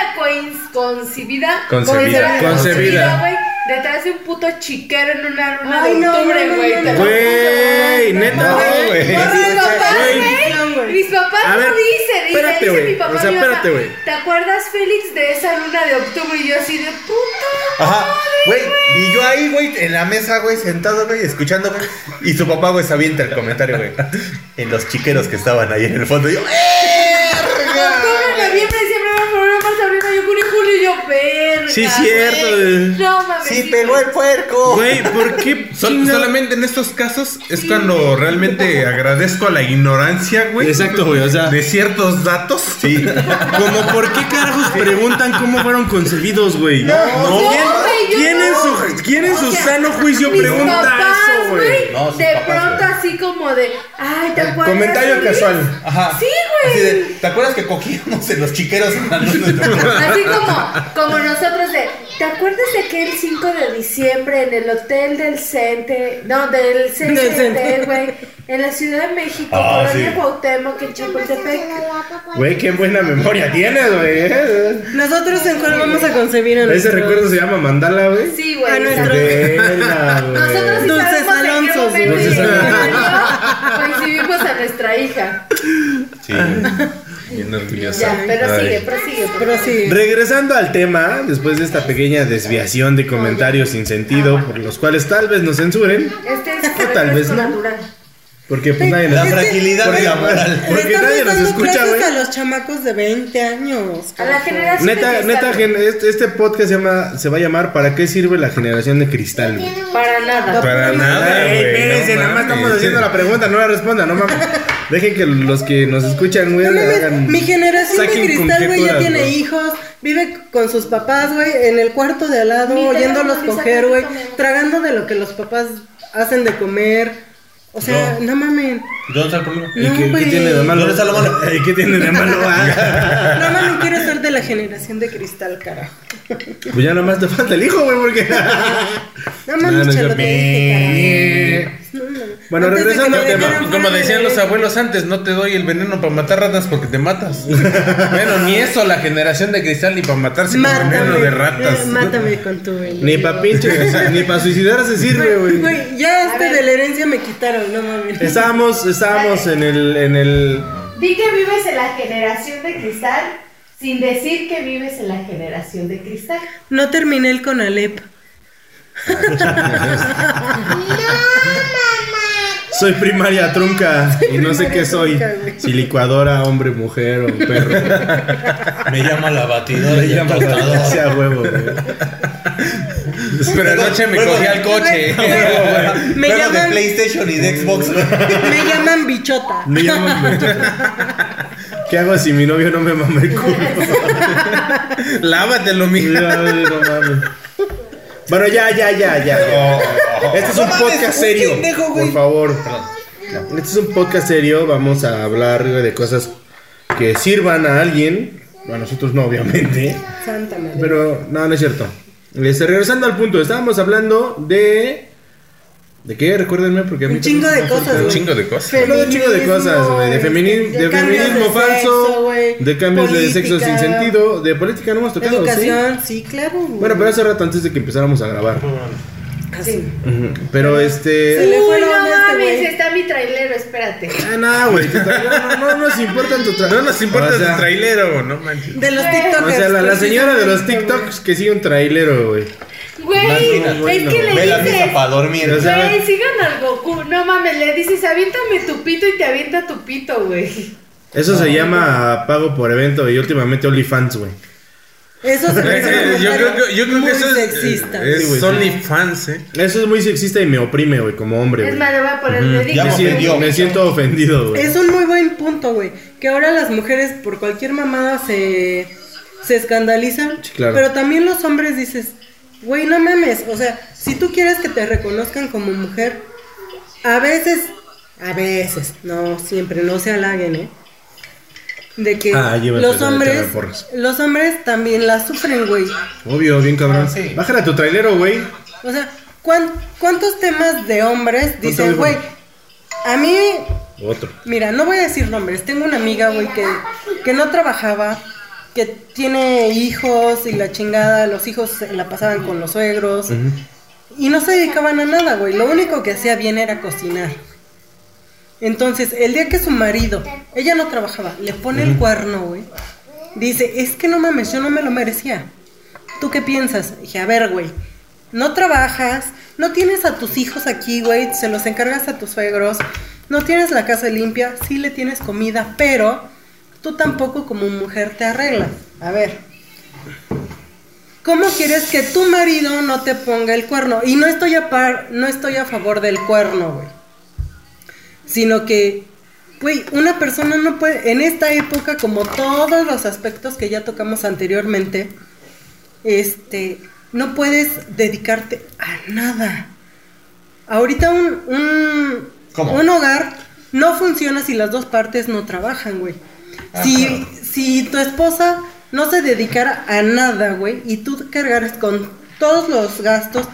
concebida, Concebida. Concebida. güey, detrás de un puto chiquero en una luna Ay, de no, octubre, no, no, güey. no, te no. lo Güey, neta, No, güey. Mis papás, Güey. mis papás A ver, no dicen, y espérate, me dice güey, mi papá, o sea, mi espérate, güey. ¿te acuerdas, Félix, de esa luna de octubre? Y yo así de puta. Ajá, güey. Y yo ahí, güey, en la mesa, güey, sentado, güey, escuchando, güey. Y su papá, güey, se avienta el comentario, güey. En los chiqueros que estaban ahí en el fondo. Y yo, ¡eh! Octubre, noviembre, diciembre, febrero, marzo, abril, mayo, junio, julio, y yo, verga. Sí, cierto, güey. No mames. Sí, pegó el puerco. Güey, ¿por qué Sol- solamente en estos casos es cuando realmente agradezco a la ignorancia, güey. Exacto, güey, o sea- De ciertos datos. Sí. Como por qué carajos preguntan cómo fueron concebidos, güey. no, ¿Quién, güey, yo quién no. en su, quién en su sea, sano juicio pregunta papás, eso, güey? No, de papás, pronto así como de, ay, ¿te acuerdas? Comentario casual. Ajá. Sí, güey. ¿Te acuerdas que cogíamos en los chiqueros Así como, como nosotros de, ¿te acuerdas de aquel 5 de diciembre en el hotel del Cente? No, del Cente, güey, en la Ciudad de México, Ah, Colonia sí. Cuauhtémoc, en Chapultepec. Güey, qué buena memoria tienes, güey. eh. Nosotros en cuál vamos a concebir a Ese nuestros- recuerdo se llama mandala, güey. Sí, A güey. nuestro- Vela, güey. Nosotros sí Dulces Dulces año coincidimos a nuestra hija. Sí. Bien orgullosa. Ya, pero Ay. sigue, prosigue. sí. Regresando al tema, después de esta pequeña desviación de comentarios sin sentido, por los cuales tal vez nos censuren, Este es por Tal vez no. natural. porque pues nadie La nos... fragilidad de la moral. porque nadie nos escucha, güey. a los chamacos de 20 años. A la generación Neta, de neta, gen- este, este podcast se, llama, se va a llamar ¿Para qué sirve la generación de cristal? güey? Para nada. Para nada, Ey, güey. espérense, no nada más estamos haciendo la pregunta, no la respondan, no mames. Dejen que los que nos escuchan, güey, No hagan... mi generación de cristal, güey, ya tiene güey. hijos, vive con sus papás, güey, en el cuarto de al lado, Mi oyéndolos coger, güey, no. tragando de lo que los papás hacen de comer. O sea, no, mamen. ¿Dónde está el problema? ¿Y No, qué, qué güey. tiene de malo? ¿Dónde está lo malo? ¿Y qué tiene de malo? Ah, No mamen, quiero ser de la generación de cristal, carajo. pues ya nomás te falta el hijo, güey, porque... No No, no mames, es chalo, cierto. te dije, carajo. Bueno, Antes regresando al tema, Como decían de- los abuelos antes, no te doy el veneno para matar ratas porque te matas. bueno, ni eso, la generación de cristal, ni para matarse con veneno Mátame, de ratas. eh, mátame con tu veneno. Ni pa' pinche, ni para suicidarse sirve, güey. Güey, ya este de la herencia me quitaron, no mames. Estábamos, estábamos en el, en el... Di que vives en la generación de cristal sin decir que vives en la generación de cristal. No terminé el Conalep. Soy primaria trunca y no sé qué soy. trunca. Si licuadora, hombre, mujer o perro. Me llama la batidora el Llama tostador. sea huevo, güey. Pero anoche me cogí al coche. Me de llaman, PlayStation y de Xbox. me llaman bichota. Me llaman ¿Qué hago si mi novio no me mama el culo? Lávatelo, mija. Ya, no mames. Bueno, ya, ya, ya, ya. Este es No un mames, podcast un serio. pendejo, güey. Por favor. Este es un podcast serio. Vamos a hablar de cosas que sirvan a alguien. A nosotros no, obviamente. Santa madre. Pero no, no es cierto. Este, regresando al punto, estábamos hablando de. ¿De qué? Recuérdenme porque a mí Un chingo de se cosas. Un chingo de cosas. Hablando de un chingo de cosas, güey. De, femini- de cambios feminismo de falso, sexo, de cambios de sexo sin Política, sentido, de política no hemos tocado, ¿sí? Educación, sí, claro. güey. Bueno, pero hace rato antes de que empezáramos a grabar. Así. Ujú. Pero Se este. le fue Uy, no este mames, güey. está mi trailero, espérate. Ah, no, güey. No, no, no nos importa tu tra- No nos importa O sea, tu trailero, no manches. De los O O TikTokers. sea, la, la señora de los TikToks que sigue un trailero, güey. Güey, es que le Ve la misa para dormir. O sea, güey, sigan al Goku. No mames, le dices, aviéntame tu pito y te avienta tu pito, güey. Eso se llama pago por evento y últimamente OnlyFans, güey. Eso se me Eh, yo creo que, yo creo muy que eso es, sexista. es Sí, güey, sí. OnlyFans, ¿eh? Eso es muy sexista y me oprime, güey, como hombre, Es güey. más, le voy a poner el Ya Me me siento, ofendió. me siento ofendido, güey. Es un muy buen punto, güey. Que ahora las mujeres por cualquier mamada se, se escandalizan. Sí, claro. Pero también los hombres dices, güey, no mames. O sea, si tú quieres que te reconozcan como mujer, a veces, a veces, no siempre, no se halaguen, ¿eh? De que Ah, los hombres, los hombres también la sufren, güey. Obvio, bien cabrón. Ah, sí. Bájale a tu trailero, güey. O sea, ¿cuán- ¿cuántos temas de hombres dicen, güey, a mí Otro. Mira, no voy a decir nombres. Tengo una amiga, güey, que, que no trabajaba, que tiene hijos y la chingada, los hijos la pasaban con los suegros y no se dedicaban a nada, güey. Lo único que hacía bien era cocinar. Entonces, el día que su marido, ella no trabajaba, le pone el cuerno, güey, dice, es que no mames, yo no me lo merecía. ¿Tú qué piensas? Dije, a ver, güey, no trabajas, no tienes a tus hijos aquí, güey, se los encargas a tus suegros, no tienes la casa limpia, sí le tienes comida, pero tú tampoco como mujer te arreglas. A ver, ¿Cómo quieres que tu marido no te ponga el cuerno? Y no estoy a par, no estoy a favor del cuerno, güey. Sino que, güey, una persona no puede, en esta época, como todos los aspectos que ya tocamos anteriormente, este, no puedes dedicarte a nada. Ahorita un, un, un hogar no funciona si las dos partes no trabajan, güey. Si, si tu esposa no se dedicara a nada, güey, y tú cargaras con todos los gastos,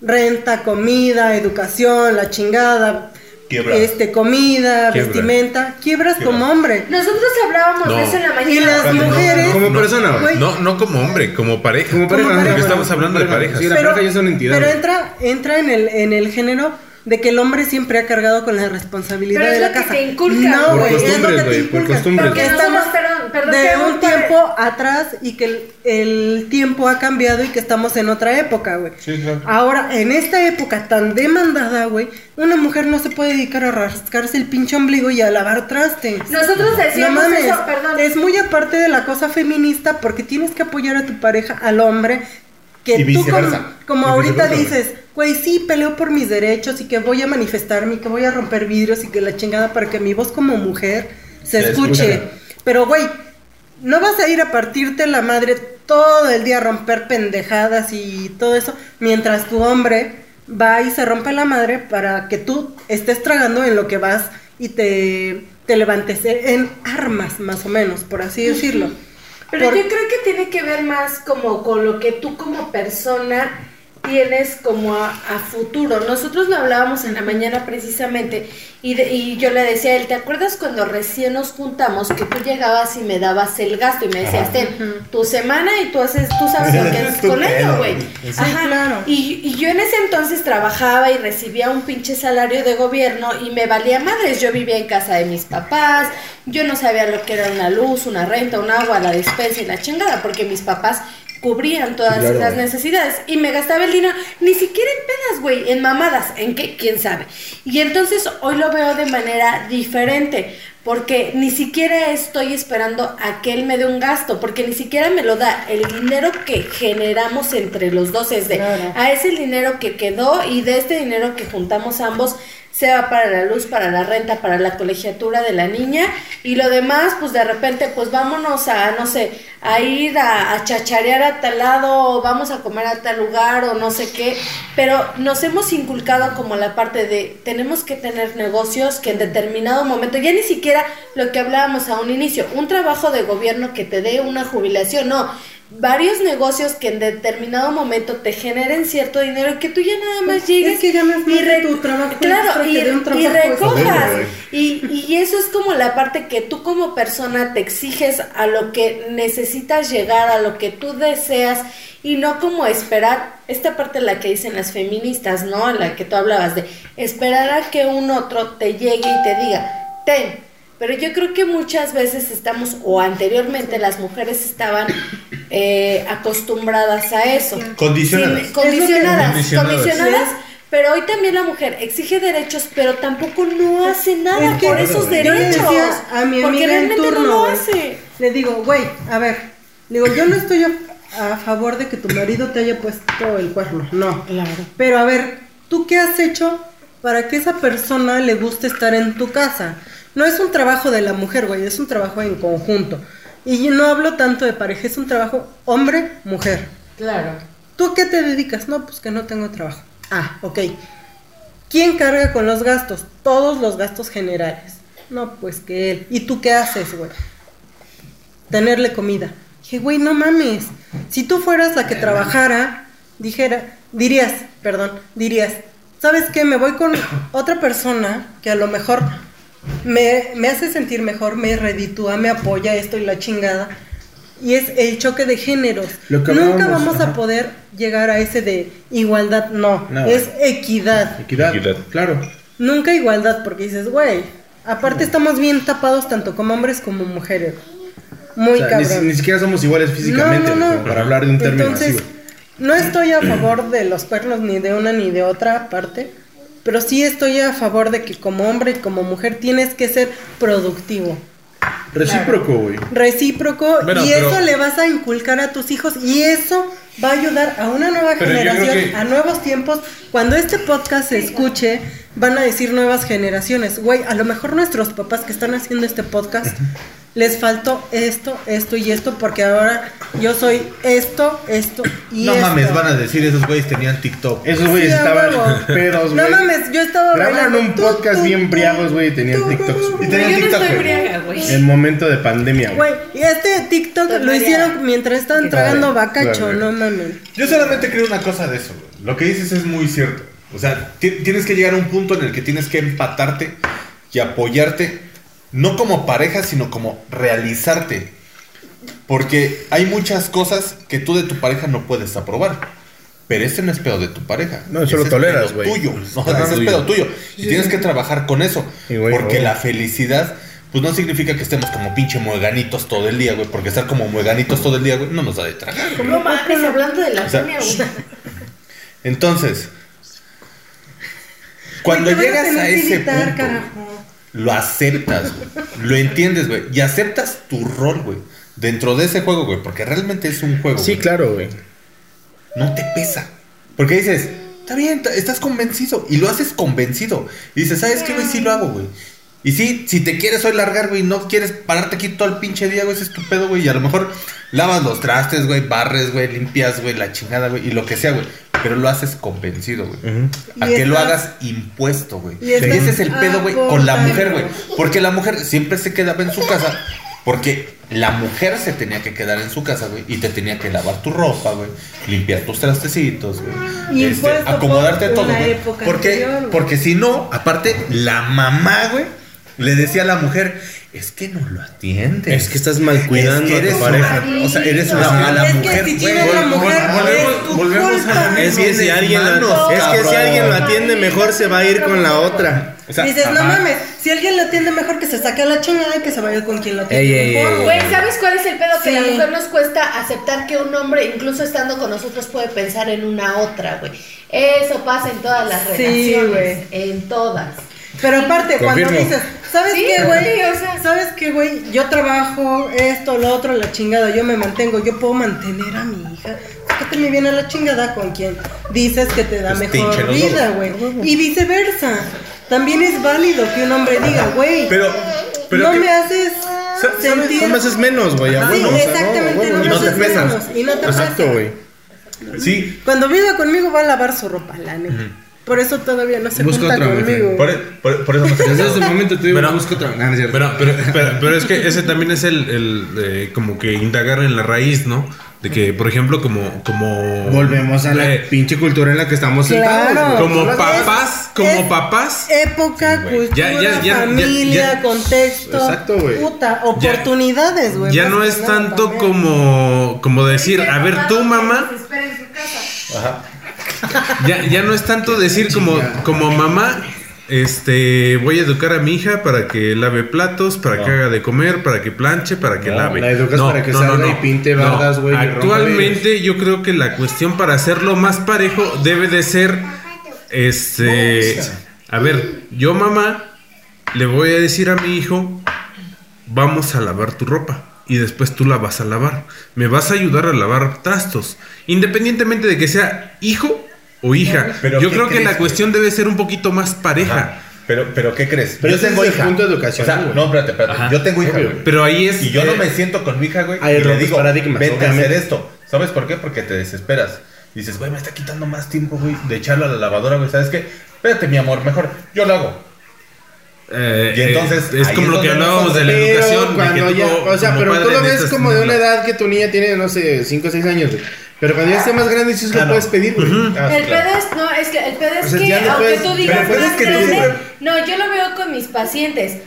renta, comida, educación, la chingada, Quiebra. este, comida, Quiebra. vestimenta, quiebras Quiebra. como hombre. Nosotros hablábamos No. de eso en la Y mañana. las Espérate, no, mujeres, no, Como persona, güey. No, no como hombre, como pareja. Como pareja, Como pareja, Porque estamos hablando de pareja. parejas. Sí, la pareja ya es una entidad. Pero entra, entra en el, en el género de que el hombre siempre ha cargado con la responsabilidad Pero es de la lo que casa. te inculcan. No, güey, es lo que te güey, por costumbres. Porque estamos nosotros, perdón, perdón, de un tiempo atrás y que el, el tiempo ha cambiado y que estamos en otra época, güey. Sí, claro. Ahora, en esta época tan demandada, güey, una mujer no se puede dedicar a rascarse el pinche ombligo y a lavar trastes. Nosotros No decíamos mames, eso, perdón. es muy aparte de la cosa feminista porque tienes que apoyar a tu pareja, al hombre, que Y tú como, viceversa. como Y ahorita dices, güey, sí, peleo por mis derechos y que voy a manifestarme y que voy a romper vidrios y que la chingada para que mi voz como mujer se, Se escuche. escucha. Pero, güey, no vas a ir a partirte la madre todo el día a romper pendejadas y todo eso, mientras tu hombre va y se rompe la madre para que tú estés tragando en lo que vas y te, te levantes en armas, más o menos, por así decirlo. Pero Por- yo creo que tiene que ver más como con lo que tú como persona tienes como a, a futuro. Nosotros lo hablábamos en la mañana precisamente y, de- y yo le decía a él, ¿te acuerdas cuando recién nos juntamos que tú llegabas y me dabas el gasto y me decías, ten, tu semana y tú haces, tú sabes lo que haces con ello, güey? Ajá. claro. Y, y yo en ese entonces trabajaba y recibía un pinche salario de gobierno y me valía madres. Yo vivía en casa de mis papás, yo no sabía lo que era una luz, una renta, un agua, la despensa y la chingada, porque mis papás cubrían todas Claro. las necesidades y me gastaba el dinero, ni siquiera en pedas, güey, en mamadas, en qué, quién sabe. Y entonces hoy lo veo de manera diferente, porque ni siquiera estoy esperando a que él me dé un gasto, porque ni siquiera me lo da. El dinero que generamos entre los dos es de, Claro. a ese el dinero que quedó y de este dinero que juntamos ambos se va para la luz, para la renta, para la colegiatura de la niña y lo demás, pues de repente, pues vámonos a, no sé, a ir a, a chacharear a tal lado, o vamos a comer a tal lugar o no sé qué, pero nos hemos inculcado como la parte de tenemos que tener negocios que en determinado momento, ya ni siquiera lo que hablábamos a un inicio, un trabajo de gobierno que te dé una jubilación, no, varios negocios que en determinado momento te generen cierto dinero y que tú ya nada más llegues Es que ganas más de re- tu trabajo claro y, y trabajo recojas. Y, y eso es como la parte que tú como persona te exiges a lo que necesitas llegar a lo que tú deseas y no como esperar esta parte en la que dicen las feministas no en la que tú hablabas de esperar a que un otro te llegue y te diga ten pero yo creo que muchas veces estamos, o anteriormente las mujeres estaban eh, acostumbradas a eso. Condicionadas. Condicionadas, Condicionadas. condicionadas, pero hoy también la mujer exige derechos, pero tampoco no hace nada Es que por esos yo derechos. decía a mi porque en realmente turno, no lo hace. Le digo, güey, a ver, digo, yo no estoy a, a favor de que tu marido te haya puesto el cuerno, no. Claro. Pero a ver, ¿tú qué has hecho para que esa persona le guste estar en tu casa? No es un trabajo de la mujer, güey, es un trabajo en conjunto. Y yo no hablo tanto de pareja, es un trabajo hombre-mujer. Claro. ¿Tú qué te dedicas? No, pues que no tengo trabajo. Ah, ok. ¿Quién carga con los gastos? Todos los gastos generales. No, pues que él. ¿Y tú qué haces, güey? Tenerle comida. Dije, güey, no mames. Si tú fueras la que trabajara, dijera, dirías, perdón, dirías, ¿sabes qué? Me voy con otra persona que a lo mejor me, me hace sentir mejor, me reditúa, me apoya esto y la chingada. Y es el choque de géneros. Lo que Nunca vamos a poder llegar a ese de igualdad, no, No. es equidad. Equidad. Equidad. Claro. Nunca igualdad, porque dices, güey, aparte estamos bien tapados tanto como hombres como mujeres. Muy O sea, ni, cabrón. ni siquiera somos iguales físicamente, No, no, no. como para hablar de un término Entonces, así. no estoy a favor de los cuernos ni de una ni de otra parte, pero sí estoy a favor de que como hombre y como mujer tienes que ser productivo. Recíproco, güey. recíproco Bueno, y pero- eso le vas a inculcar a tus hijos y eso va a ayudar a una nueva Pero generación, que- a nuevos tiempos. Cuando este podcast se escuche, van a decir nuevas generaciones, güey, a lo mejor nuestros papás que están haciendo este podcast les faltó esto, esto y esto porque ahora yo soy esto, esto y No esto. mames, van a decir esos güeyes tenían TikTok. Esos güeyes Sí, estaban huevo. pedos, No güey. mames, yo estaba Grabaron bailando. un podcast bien briagos, güey, y tenían güey. Y tenían Yo no TikTok, estoy güey. briaga, güey. En momento de pandemia, güey. Y este TikTok lo hicieron mientras estaban tragando Claro, bacacho, claro. no mames. Yo solamente creo una cosa de eso, güey. Lo que dices es muy cierto. O sea, ti- tienes que llegar a un punto en el que tienes que empatarte y apoyarte, no como pareja, sino como realizarte. Porque hay muchas cosas que tú de tu pareja no puedes aprobar. Pero ese no es pedo de tu pareja. No, eso lo toleras, pedo güey. tuyo. No, Ajá. ese es pedo tuyo. Y tienes que trabajar con eso. Porque la felicidad, pues no significa que estemos como pinche mueganitos todo el día, güey. Porque estar como mueganitos todo el día, güey, no nos da de tragar. mames, hablando de la O sea. Entonces, cuando llegas a ese editar, punto, carajo. Lo aceptas, güey. Lo entiendes, güey. Y aceptas tu rol, güey. Dentro de ese juego, güey. Porque realmente es un juego. Sí, güey. claro, güey. No te pesa. Porque dices, está bien, estás convencido. Y lo haces convencido. Y dices, ¿sabes qué, güey? Sí lo hago, güey. Y sí, si te quieres hoy largar, güey, no quieres pararte aquí todo el pinche día, güey, ese es tu pedo, güey. Y a lo mejor lavas los trastes, güey, barres, güey, limpias, güey, la chingada, güey, y lo que sea, güey. Pero lo haces convencido, güey. A que lo hagas impuesto, güey. y estás ese es el pedo, güey, con la mujer, güey. Porque la mujer siempre se quedaba en su casa. Porque la mujer se tenía que quedar en su casa, güey. Y te tenía que lavar tu ropa, güey. Limpiar tus trastecitos, güey. Y este, acomodarte por todo, güey. Porque, anterior, porque si no, aparte, la mamá, güey, le decía a la mujer, es que no lo atiendes. Es que estás mal cuidando Es que a tu pareja. una- o sea, eres una No, mala es que mujer, si güey. mujer, volvemos- a lo Es que si alguien la, es que si alguien lo atiende mejor se va a ir con la otra. O sea, Dices, no mames, si alguien lo atiende mejor que se saque a la chingada y que se vaya con quien lo atiende Ey, ey, mejor, ey. güey. ¿sabes cuál es el pedo? Que a la mujer nos cuesta aceptar que un hombre, incluso estando con nosotros, puede pensar en una otra, güey. Eso pasa en todas las Sí, relaciones. En todas. Pero aparte, Confirmo. cuando dices, ¿sabes Sí, qué, güey? sí, o sea. ¿Sabes qué, güey? Yo trabajo, esto, lo otro, la chingada, yo me mantengo, yo puedo mantener a mi hija. Sácate me viene la chingada con quien dices que te da Pues te mejor vida, güey. Y viceversa. También es válido que un hombre diga, güey, Pero, pero no ¿qué- me haces ¿Sabes? sentir... No me haces menos, güey. a Sí, huevo, o sea, exactamente, huevo, no y me no te haces pesas. menos, y no te Exacto, güey. Sí, Cuando viva conmigo va a lavar su ropa, la neta. Por eso todavía no se Busca junta otra, mi conmigo. por, por- por eso me Desde ese momento te digo, Pero- busco otra. No, no es cierto. Pero, pero, pero, pero es que ese también es el, el eh, como que indagar en la raíz, ¿no? De que, por ejemplo, como, como Volvemos a la eh, pinche cultura en la que estamos Claro. sentados. como Es- papás, como es- papás. Época, Sí, cultura, Ya, ya, ya, ya, familia, ya. contexto. Exacto, güey. Puta, oportunidades, güey. Ya no es tanto también. como, como decir, a ver, tú mamá, Ajá. Ya, ya no es tanto decir como, como mamá, este, voy a educar a mi hija para que lave platos, para No. que haga de comer, para que planche, para que No, lave. la educas para que salga y pinte bardas, güey, Actualmente yo creo que la cuestión para hacerlo más parejo debe de ser, este, a ver, yo mamá le voy a decir a mi hijo, vamos a lavar tu ropa. Y después tú la vas a lavar. Me vas a ayudar a lavar trastos. Independientemente de que sea hijo o hija. Pero Yo ¿qué creo que crees, la güey? cuestión debe ser un poquito más pareja. Ajá. Pero, pero ¿qué crees? Pero ese es el punto educacional, O sea, no, espérate, espérate. Ajá. Yo tengo hija, Obvio. güey. Pero ahí es. Y yo no eh, me siento con mi hija, güey. Hay y le digo, paradigmas, vete a obviamente. hacer esto. ¿Sabes por qué? Porque te desesperas. Dices, güey, me está quitando más tiempo, güey, de echarlo a la lavadora, güey. ¿Sabes qué? Espérate, mi amor, mejor. Yo lo hago. eh, Y entonces, eh, es como es lo que hablábamos de la Pero educación. de que cuando tú o sea, pero tú lo ves como de una edad que tu niña tiene, no sé, 5 o 6 años, güey. Pero cuando ya esté más grande, sí Ah, lo no. puedes pedir, güey. Ah, El claro. pedo es, no, es que el pedo es O sea, que aunque puedes- tú digas más que tú grande, no, yo lo veo con mis pacientes.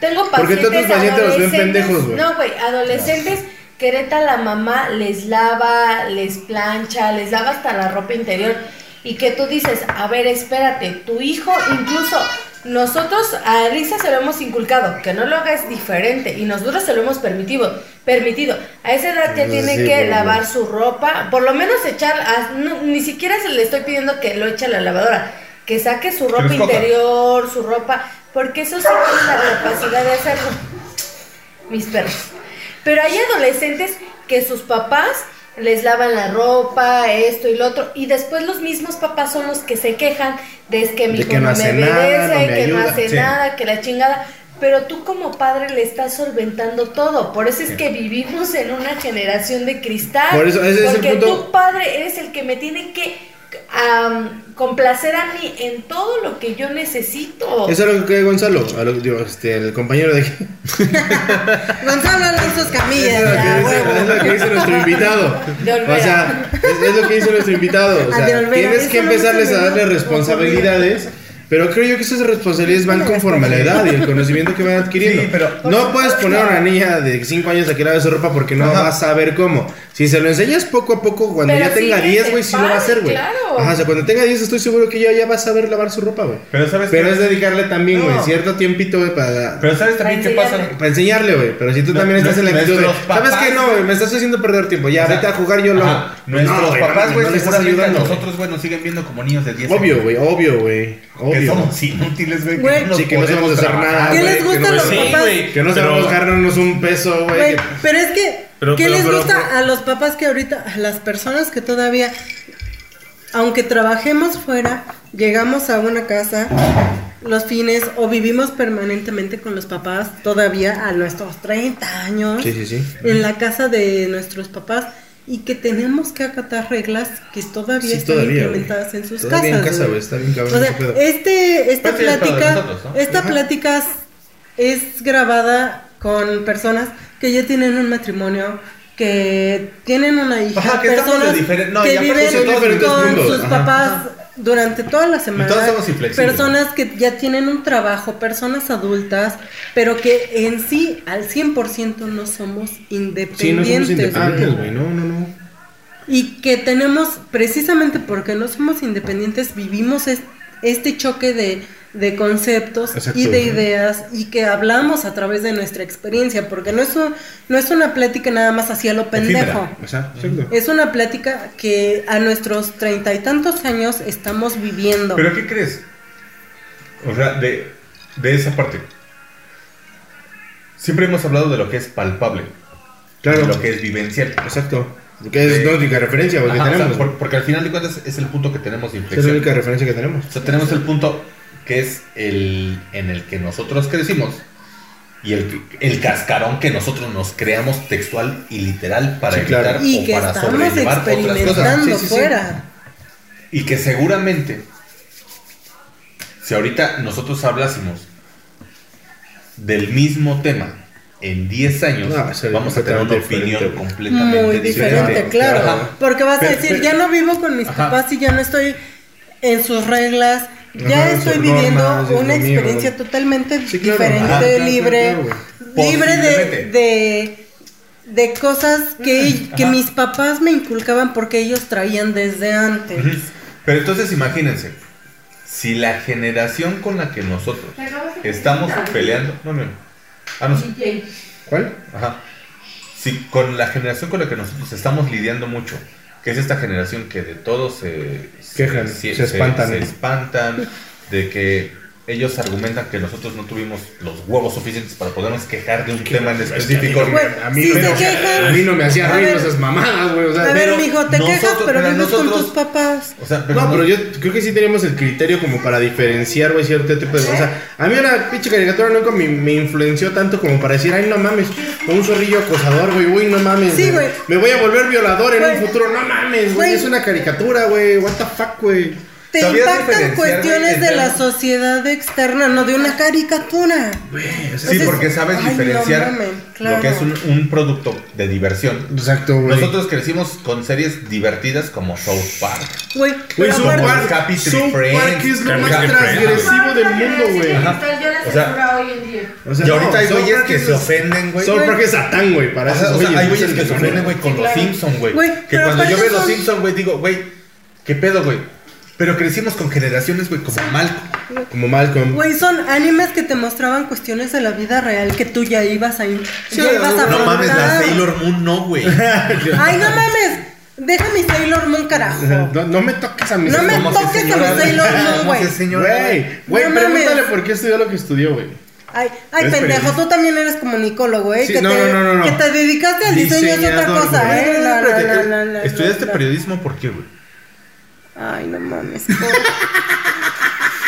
Tengo pacientes a tus pacientes los ven adolescentes- pendejos, güey. No, güey, adolescentes que neta la mamá les lava, les plancha, les lava hasta la ropa interior y que tú dices, a ver, espérate, tu hijo incluso nosotros a Risa se lo hemos inculcado, que no lo hagas diferente y nosotros se lo hemos permitido, permitido. A esa edad ya Sí, tiene sí, que lavar su ropa, por lo menos echar, a- no, ni siquiera se le estoy pidiendo que lo eche a la lavadora, que saque su ropa interior, su ropa, porque eso sí tiene la capacidad de hacerlo. mis perros. Pero hay adolescentes que sus papás les lavan la ropa, esto y lo otro, y después los mismos papás son los que se quejan de es que mi hijo no me nada, obedece, no que no hace sí. nada, que la chingada. Pero tú como padre le estás solventando todo. Por eso es que vivimos en una generación de cristal. Por eso, ese es el porque punto. tú padre eres el que me tiene que am, complacer a mí en todo lo que yo necesito. Eso es lo que Gonzalo, a lo- digo, este, el compañero de aquí. Gonzalo Alonso Es Camilla, lo, que ya, dice, huevo. es lo que dice nuestro invitado. O sea, es, es lo que dice nuestro invitado. O Ah, sea, tienes que empezarles a darle responsabilidades. Pero creo yo que esas responsabilidades van conforme a la edad y el conocimiento que van adquiriendo. Sí, pero- no puedes poner a una niña de 5 años a que lave su ropa porque no Ajá. va a saber cómo. Si se lo enseñas poco a poco, cuando Pero ya tenga sí, 10, es güey, sí lo va a hacer, güey. claro. Ajá, o sea, cuando tenga 10 estoy seguro que ya, ya va a saber lavar su ropa, güey. Pero sabes Pero qué? es dedicarle también, güey, No. cierto tiempito, güey, para... Pero ¿sabes también qué pasa? enseñarle. Para enseñarle, güey. Pero si tú No, también estás en la actitud de. ¿Sabes qué? No, güey, me estás haciendo perder tiempo. Ya, O sea, vete a jugar yo lo. Ajá, Nuestros No, papás, güey, no estás ayudando, nosotros, güey, nos siguen viendo como niños de 10 Obvio, güey, obvio, güey. Que somos inútiles, güey. Güey. nos Sí, que no sabemos hacer nada, ¿Qué les que gusta no- a los Sí, papás? güey. Que no sabemos ganarnos un peso, güey. Güey, que- pero es que, Pero- ¿qué pero- les pero- gusta pero- a los papás que ahorita, a las personas que todavía, aunque trabajemos fuera, llegamos a una casa los fines o vivimos permanentemente con los papás todavía a nuestros 30 años Sí, sí, sí. en la casa de nuestros papás y que tenemos que acatar reglas que todavía Sí, están todavía, implementadas en sus Todavía en casas. casa, está bien cabrón O sea, este, esta plática, nosotros, ¿no? esta Ajá. plática es grabada con personas que ya tienen un matrimonio, que tienen una hija, Ajá, que personas no, que viven con sus ajá. Durante toda la semana, personas que ya tienen un trabajo, personas adultas, pero que en sí al 100% no somos Sí, no somos independientes. independientes, güey. No, no, no. Y que tenemos, precisamente porque no somos independientes, vivimos es- este choque de, de conceptos Exacto. y de ideas y que hablamos a través de nuestra experiencia, porque no es, un- no es una plática nada más hacia lo pendejo. Exacto. Es una plática que a nuestros treinta y tantos años estamos viviendo. ¿Pero qué crees? O sea, de, de esa parte. Siempre hemos hablado de lo que es palpable. Claro. De lo que es vivencial. Exacto. Porque es la única referencia, güey, que Ajá, o sea, tenemos. por- porque al final de cuentas es el punto que tenemos de Es la inflexión. única referencia que tenemos. O sea, tenemos el punto que es el en el que nosotros crecimos y el, el cascarón que nosotros nos creamos textual y literal para Sí, claro. evitar y o que para estamos sobrellevar otras cosas. experimentando Sí, sí, sí. fuera. Y que seguramente, si ahorita nosotros hablásemos del mismo tema en 10 años, No, vamos a tener una opinión diferente. completamente Muy diferente, diferente. claro. Ajá. Porque vas a decir, pero- ya no vivo con mis Ajá. papás y ya no estoy en sus reglas. Ya Ajá, estoy viviendo normas, es una mío. experiencia totalmente Sí, claro. diferente, claro, libre, claro, claro, libre de, de, de cosas que, que mis papás me inculcaban porque ellos traían desde antes. Pero entonces imagínense, si la generación con la que nosotros estamos peleando, no, no, ah, no. ¿Cuál? Ajá. Si con la generación con la que nosotros estamos lidiando mucho, que es esta generación que de todo se Quejan, se espantan. se espantan, de que ellos argumentan que nosotros no tuvimos los huevos suficientes para podernos quejar de un tema en específico. Güey, A mí, sí quejan. a mí no me hacía ruido esas mamadas, güey. O sea, A ver, pero mijo, te quejas, nosotros- pero pero vives con tus papás. O sea, pero No, no- pero yo creo que sí teníamos el criterio como para diferenciar, güey, cierto tipo de... O sea, a mí una pinche caricatura nunca me, me influenció tanto como para decir, ay, no mames, un zorrillo acosador, güey, uy, no mames. Sí, güey. Me voy a volver violador en Güey. un futuro, no mames, güey, Güey. es una caricatura, güey, what the fuck, güey. Te ¿Sabías impactan cuestiones de la sociedad externa, no de una caricatura. Güey, o sea, Sí, porque sabes ay, no diferenciar claro. lo que es un, un producto de diversión. Exacto, güey. Nosotros crecimos con series divertidas como South Park. Güey, South Park, Happy Tree South Friends, Park es lo más transgresivo del mundo, güey. Ajá. O sea, hoy en día. O sea, y ahorita no, hay güeyes que se ofenden, güey. South Park es satán, güey, para O sea, esos o sea, hay güeyes que se ofenden, güey, con los. Simpsons, güey. Que cuando yo veo los son- Simpsons, güey, digo, güey, ¿qué pedo, güey? Pero crecimos con generaciones, güey, como Malcolm. Como Malcolm. Güey, son animes que te mostraban cuestiones de la vida real que tú ya ibas a, in- ya ibas a No mames, la. Sailor Moon no, güey. Ay, no mames. Deja mi Sailor Moon, carajo. No, no me toques a mis No me ¿Cómo se toques a mi Sailor Moon, ¿Cómo güey. Güey, güey, No pregúntale mames. por qué estudió lo que estudió, güey. Ay, ay pendejo, tú también eres comunicólogo, ¿eh? Sí, que, no, te, no, no, no, no. que te dedicaste al diseño es otra cosa, güey. ¿eh? No, no, no, ¿Estudiaste periodismo por qué, güey? Ay, no mames.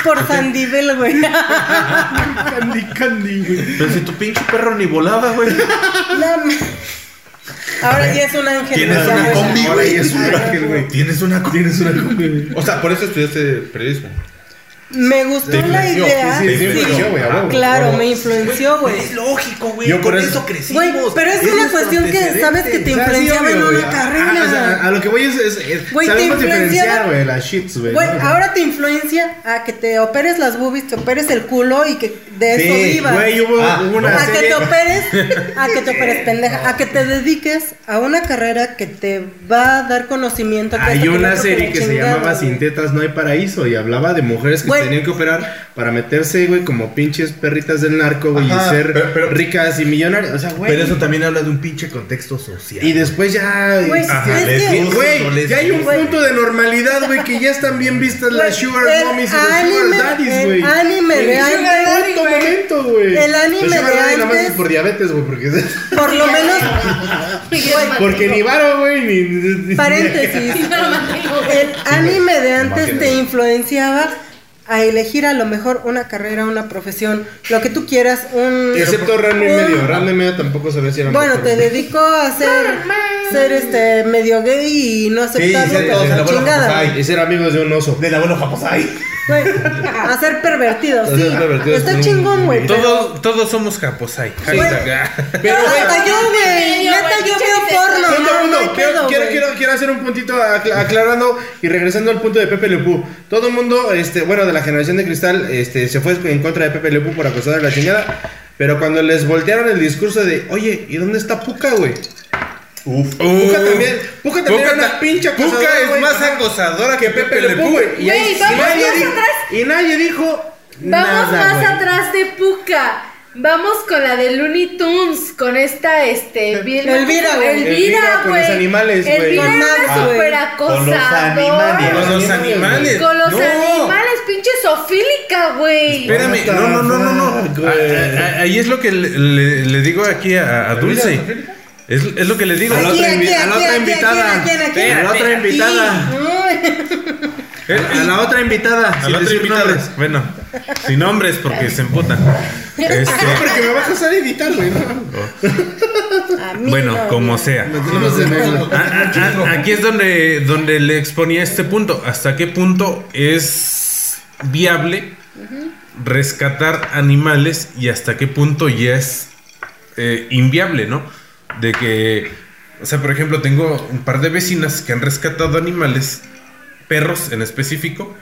Por, por Sandivel, güey. Candy, candy, güey. Pero si tu pinche perro ni volaba, güey. No, Ahora ya es un ángel. Tienes una combi, Ahora ya es un Ay, ángel, güey. Tienes una Tienes una combi, güey. O sea, por eso estudiaste periodismo. Me gustó Te la idea. sí, sí, sí. güey, a huevo. Claro, me influenció, güey. lógico, güey. Yo por eso- Güey, pero es una cuestión que sabes que te O sea, sí, influenciaba en una carrera. Ah, o sea, a lo que voy es, es, es- Güey, te diferenciar, güey, las shits, güey. Güey, ¿no? ahora te influencia a que te operes las boobies, te operes el culo y que de eso Sí, vivas. güey, hubo, Ah, hubo una a que te operes, a que te operes pendeja, a que te dediques a una carrera que te va a dar conocimiento. que Hay una serie que se llamaba güey. Sin tetas no hay paraíso y hablaba de mujeres que tenían que operar para meterse, güey, como pinches perritas del narco, güey, Ajá, y ser pero- pero- ricas y millonarias. O sea, güey. Pero eso también habla de un pinche contexto social. Y después ya. Güey, existía- es que- lesbianas, Güey, no ya hay un Güey. punto de normalidad, güey, que ya están bien vistas las sugar mommies y los anime- sugar daddies, güey. anime momento, güey. El anime Los sugar de daddy nada más antes- es por diabetes, güey, porque... Por lo menos, Porque ni varo, güey, ni... paréntesis, el anime de antes te influenciaba a elegir a lo mejor una carrera, una profesión, lo que tú quieras, un... Excepto Ranma y medio. Ranma y medio tampoco sabía si era Bueno, mejor. te dedicó a ser, ser este medio gay y no aceptarlo, sí, bola chingada. Y ser amigos de un oso. Del abuelo Japosai. Güey, a ser pervertido, sí. ser pervertido, Está sí. chingón, güey. pero- Todos, somos japosai. Hashtag, ah. Pero, Hasta yo, güey. Neta, yo veo porno. No, no hay quiero, pedo, quiero, quiero, quiero hacer un puntito acla- aclarando y regresando al punto de Pepe Le Pew. Todo el mundo, este, bueno, de la generación de cristal, este, se fue en contra de Pepe Le Pew por acosar a la chingada. Pero cuando les voltearon el discurso de, oye, ¿y dónde está Puka, güey? Uf. Puka también, Puka también era ta- una pinche Puka acosadora, es más acosadora que Pepe Le Pew, güey. Y, ahí- nadie más dijo, atrás. y nadie dijo Vamos nada, más atrás de Puka. Vamos con la de Looney Tunes, con esta, este, bien- Elvira, güey. Elvira, con los animales, güey. Elvira era súper Con los acosador. animales. Con los animales. Con los No. animales, pinche sofílica, güey. Espérame, no, no, no, no, no. Ah, ah, Ahí es lo que le, le- le digo aquí a, a Dulce. Es, es lo que le digo. A la otra, aquí, invi- a la aquí, otra aquí, invitada. A la otra invitada. A la otra invitada. a la otra invitada. Bueno, sin nombres porque se emputan. Este, Porque me vas a hacer editar, güey. ¿no? A mí bueno, no, como sea. Ah, ah, ah, Aquí es donde, donde le exponía este punto. ¿Hasta qué punto es viable rescatar animales y hasta qué punto ya es eh, inviable, ¿no? De que, o sea, por ejemplo, tengo un par de vecinas que han rescatado animales, perros en específico,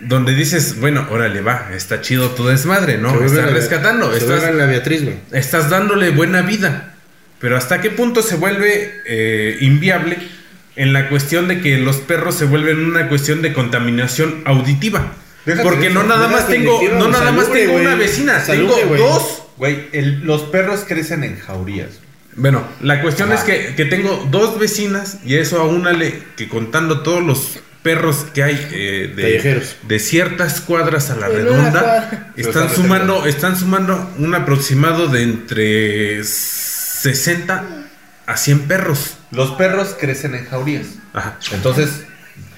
donde dices, bueno, órale, va, está chido tu desmadre, ¿no? Se Estás rescatando, Se estás, la Beatriz, estás dándole buena vida. Pero hasta qué punto se vuelve eh, inviable en la cuestión de que los perros se vuelven una cuestión de contaminación auditiva. Déjate Porque no nada más tengo, no nada más tengo una vecina, Salubre, tengo dos. Güey, los perros crecen en jaurías. Bueno, la cuestión es que, que tengo dos vecinas y eso aúnale que contando todos los perros que hay eh, de, ciertas cuadras a la En una redonda cuadra. están sumando están sumando un aproximado de entre 60 a 100 perros. Los perros crecen en jaurías. Ajá. Entonces,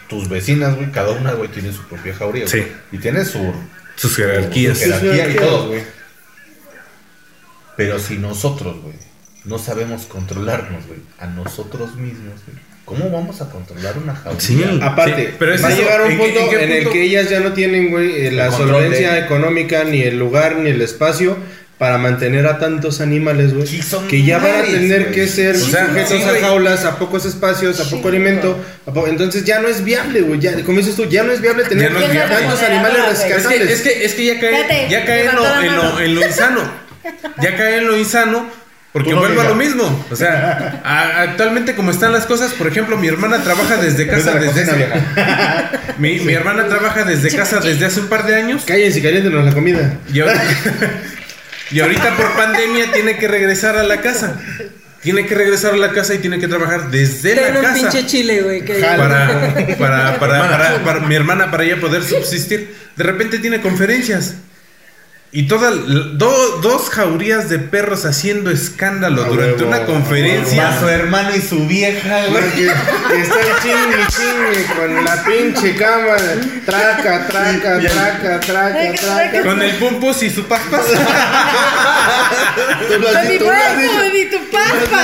tus vecinas, güey, cada una, güey, tiene su propia jauría. Sí. güey. Y tiene su, Sus su jerarquías. jerarquía y todo. güey. Pero si nosotros, güey, no sabemos controlarnos, güey, a nosotros mismos, güey, ¿cómo vamos a controlar una jauría? Sí. Aparte, Sí, pero es va a llegar un ¿En qué- punto en el que ellas ya no tienen, güey, eh, la solvencia de- económica, ni el lugar, ni el espacio para mantener a tantos animales, güey. Que ya van a tener que ser O sea, sujetos sí, a jaulas, a pocos espacios, a poco alimento. a po- Entonces ya no es viable, güey. Ya, como dices tú, ya no es viable tener Ya no es viable. tantos animales güey. Es que, rescatables. es que, es que ya cae, ya cae en, lo, en lo insano. Ya cae en lo insano. Porque no vuelvo a lo mismo. O sea, a- actualmente como están las cosas, por ejemplo, mi hermana trabaja desde casa desde hace- vieja. mi, mi hermana trabaja desde casa desde hace un par de años. Cállense y caliéntenos la comida. Y ahorita, y ahorita por pandemia tiene que regresar a la casa. Tiene que regresar a la casa y tiene que trabajar desde Ten la un casa. pinche chile, güey. para, para, para- para mi hermana para ella poder subsistir. De repente tiene conferencias. Y todas do- dos jaurías de perros haciendo escándalo A durante huevo, una a conferencia. Va su hermano y su vieja, güey. Porque está el chingue chingue con la pinche cámara. Traca, traca, traca, traca, traca. Con el pumpus y su paspas. Tú lo Con mi tú dicho. ni tu papa.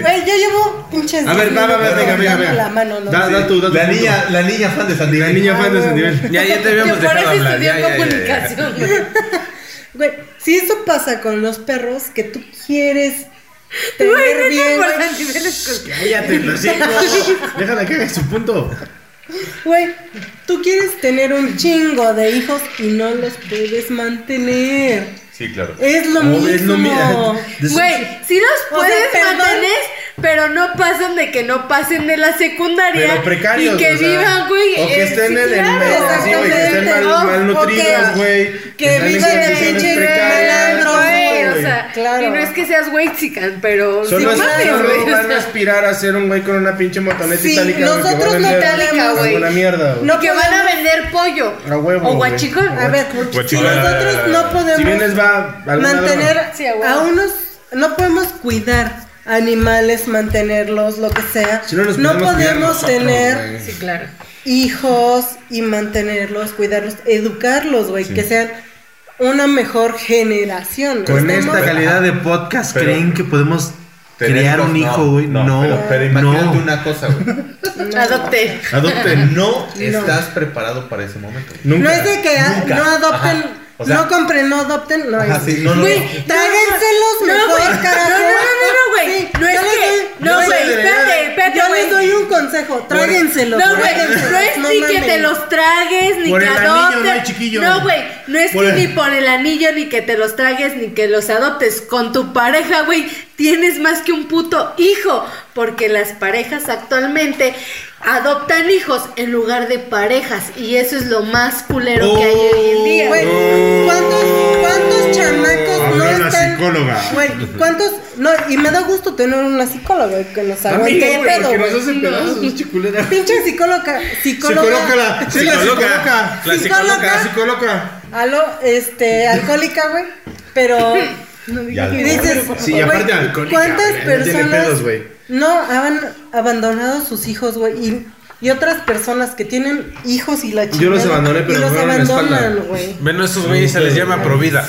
Güey, yo llevo pinches. A ver, va, va, va, venga, venga, venga. La mano, ¿no? Da, da tu, da tu La niña, la niña fan de Sandy. La niña fan de Santiago. ya, ya te habíamos ya, ya, ya. comunicación. güey. Si eso pasa con los perros, que tú quieres Güey, tener bien, güey. con- Cállate, los. Déjala que haga su punto. Güey, tú quieres tener un chingo de hijos y no los puedes mantener. Sí, claro. Es lo mismo. es lo mismo. Güey, sí los O sea, puedes mantener, pero no pasan de que no pasen de la secundaria. Pero precarios, Y que o sea, vivan, güey. O que estén en el medio, güey, que estén mal, Oh, malnutridos, güey. Que vivan en Güey, o güey. Sea, Claro. y no es que seas whitezican, pero Solo, sí es- mames, solo güey, o van a aspirar a ser un güey con una pinche motoneta Sí, itálica. güey, que nosotros no vender itálica, güey. Una mierda, güey. No que van a podemos- vender pollo. A huevo, O güey. guachicón. A ver, si Guachicol. nosotros no podemos Si bien les va a mantener. Sí, a unos, no podemos cuidar animales, mantenerlos, lo que sea. Si no podemos nosotros, tener güey. Sí, claro. hijos y mantenerlos, cuidarlos, educarlos, güey, que sean una mejor generación. Con Estamos- esta calidad de podcast, Pero- ¿creen que podemos crear un hijo, güey? No, Pero, pero imagínate no. una cosa, güey. Adopte. Adopten. No estás preparado para ese momento. Nunca. No es de que Nunca. no adopten, Ajá. O sea- no compren, no adopten, no Ajá, es. sí, no, no, Güey, no. Tráguenselos no, mejor, güey. carajo. No, no, no, no, no, güey. Sí, No es que- doy- no, güey, espérate, espérate, Yo les doy un consejo, tráguenselos. No, güey, no es no ni que te los tragues, ni Por que adoptes. no chiquillo. No, güey, no es Por que el- ni por el anillo, ni que te los tragues, ni que los adoptes. Con tu pareja, güey, tienes más que un puto hijo. Porque las parejas actualmente adoptan hijos en lugar de parejas. Y eso es lo más culero que hay hoy en día. Güey, ¿cuántos, cuántos psicóloga. Güey, ¿cuántos? No, y me da gusto tener una psicóloga que nos aguante güey, el pedo, porque nos güey. hace pedazos, pinche psicóloga, psicóloga. Psicóloga. Sí, la psicóloga. La psicóloga. La psicóloga. Aló, este, alcohólica, güey. Pero dices, Sí, güey, aparte alcohólica, ¿Cuántas güey, no tiene personas pedos, güey. no han abandonado a sus hijos, güey? Y, y otras personas que tienen hijos y la chingada. Yo los abandoné, pero y los me fueron la espalda. abandonan, güey. Bueno, esos güeyes se les llama provida.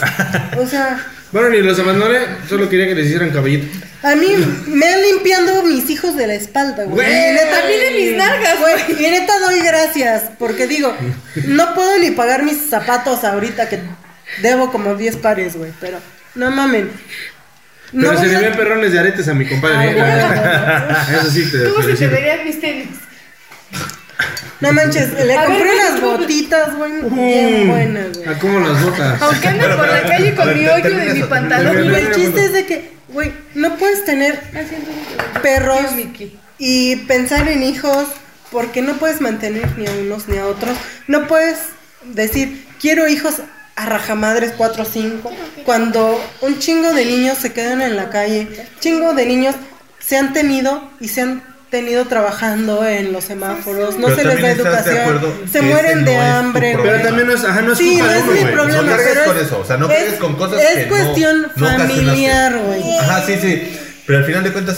O sea, Bueno, ni los abandoné, solo quería que les hicieran caballito. a mí me han limpiando mis hijos de la espalda, güey. Mí de mis nalgas, güey. Y neta doy gracias, porque digo, no puedo ni pagar mis zapatos ahorita que debo como 10 pares, güey, pero no mamen. Pero No se le a- ven perrones de aretes a mi compadre. Ah, ¿eh? Eso sí te ¿Cómo se te verían mis tenis? No manches, le A compré ver, unas botitas, güey, bien buenas, güey. ¿A cómo las botas? Aunque ando por la calle con mi hoyo de mi pantalón. Termina, el chiste es de que, güey, no puedes tener perros y pensar en hijos porque no puedes mantener ni a unos ni a otros. No puedes decir, quiero hijos a rajamadres 4 o 5, cuando un chingo de niños se quedan en la calle, chingo de niños se han tenido y se han tenido trabajando en los semáforos, no Pero se les da de educación, se mueren de no tu hambre. Pero también no es, ajá, no es Sí, culpa no de es mi problema, No pero con es- eso, o sea, no es- con cosas es que cuestión no familiar, güey. Ajá, sí, sí. Pero al final de cuentas,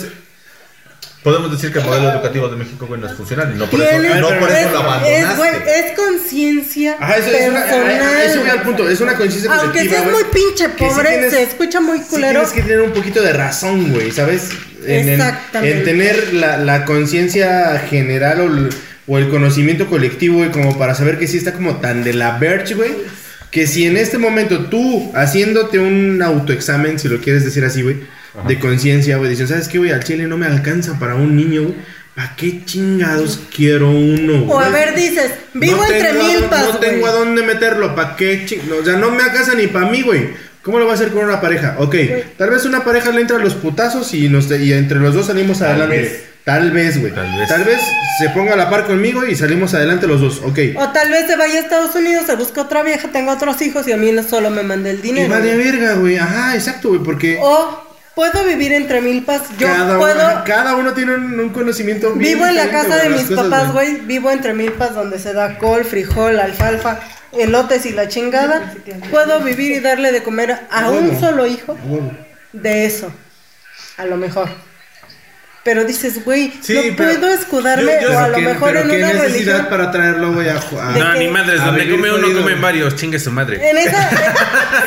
podemos decir que el modelo educativo de México, güey, no es funcional. Y no por eso, no por es, eso lo es, abandonaste. güey, es conciencia Ajá, eso es una, personal. eso voy al punto, es una conciencia Aunque seas muy pinche pobre, tienes- se escucha muy sí culero. tienes que tener un poquito de razón, güey, ¿sabes? En, en- Exactamente. en tener la, la conciencia general o el, o el conocimiento colectivo, güey, como para saber que sí está como tan de la verge, güey. Que si en este momento tú, haciéndote un autoexamen, si lo quieres decir así, güey, de conciencia, güey, dicen, ¿sabes qué, güey? Al chile no me alcanza para un niño, güey. ¿Para qué chingados quiero uno, O a güey? ver, dices, vivo No entre milpas, No tengo a güey. dónde meterlo, ¿para qué? ching- O sea, no me alcanza ni para mí, güey. ¿Cómo lo va a hacer con una pareja? Ok, tal vez una pareja le entra a los putazos y, nos, y entre los dos salimos Tal adelante. vez. Tal vez, güey. Tal vez. se ponga a la par conmigo y salimos adelante los dos, ok. O tal vez se vaya a Estados Unidos, se busca otra vieja, tenga otros hijos y a mí no solo me mande el Y dinero. va de güey. verga, güey. Ajá, exacto, güey, porque... O puedo vivir entre milpas. Yo cada, puedo. uno, cada uno tiene un, un conocimiento Vivo en la casa de mis papás, güey. Vivo entre milpas donde se da col, frijol, alfalfa, elotes y la chingada. Puedo vivir y darle de comer a un Huevo. solo hijo Huevo. de eso. A lo mejor. Pero dices, güey, Sí, no puedo escudarme yo- yo- o a lo mejor en qué una necesidad religión. para traerlo, güey, a, No, que- ni madres, donde come uno, jodido. comen varios, chingue su madre. En esa.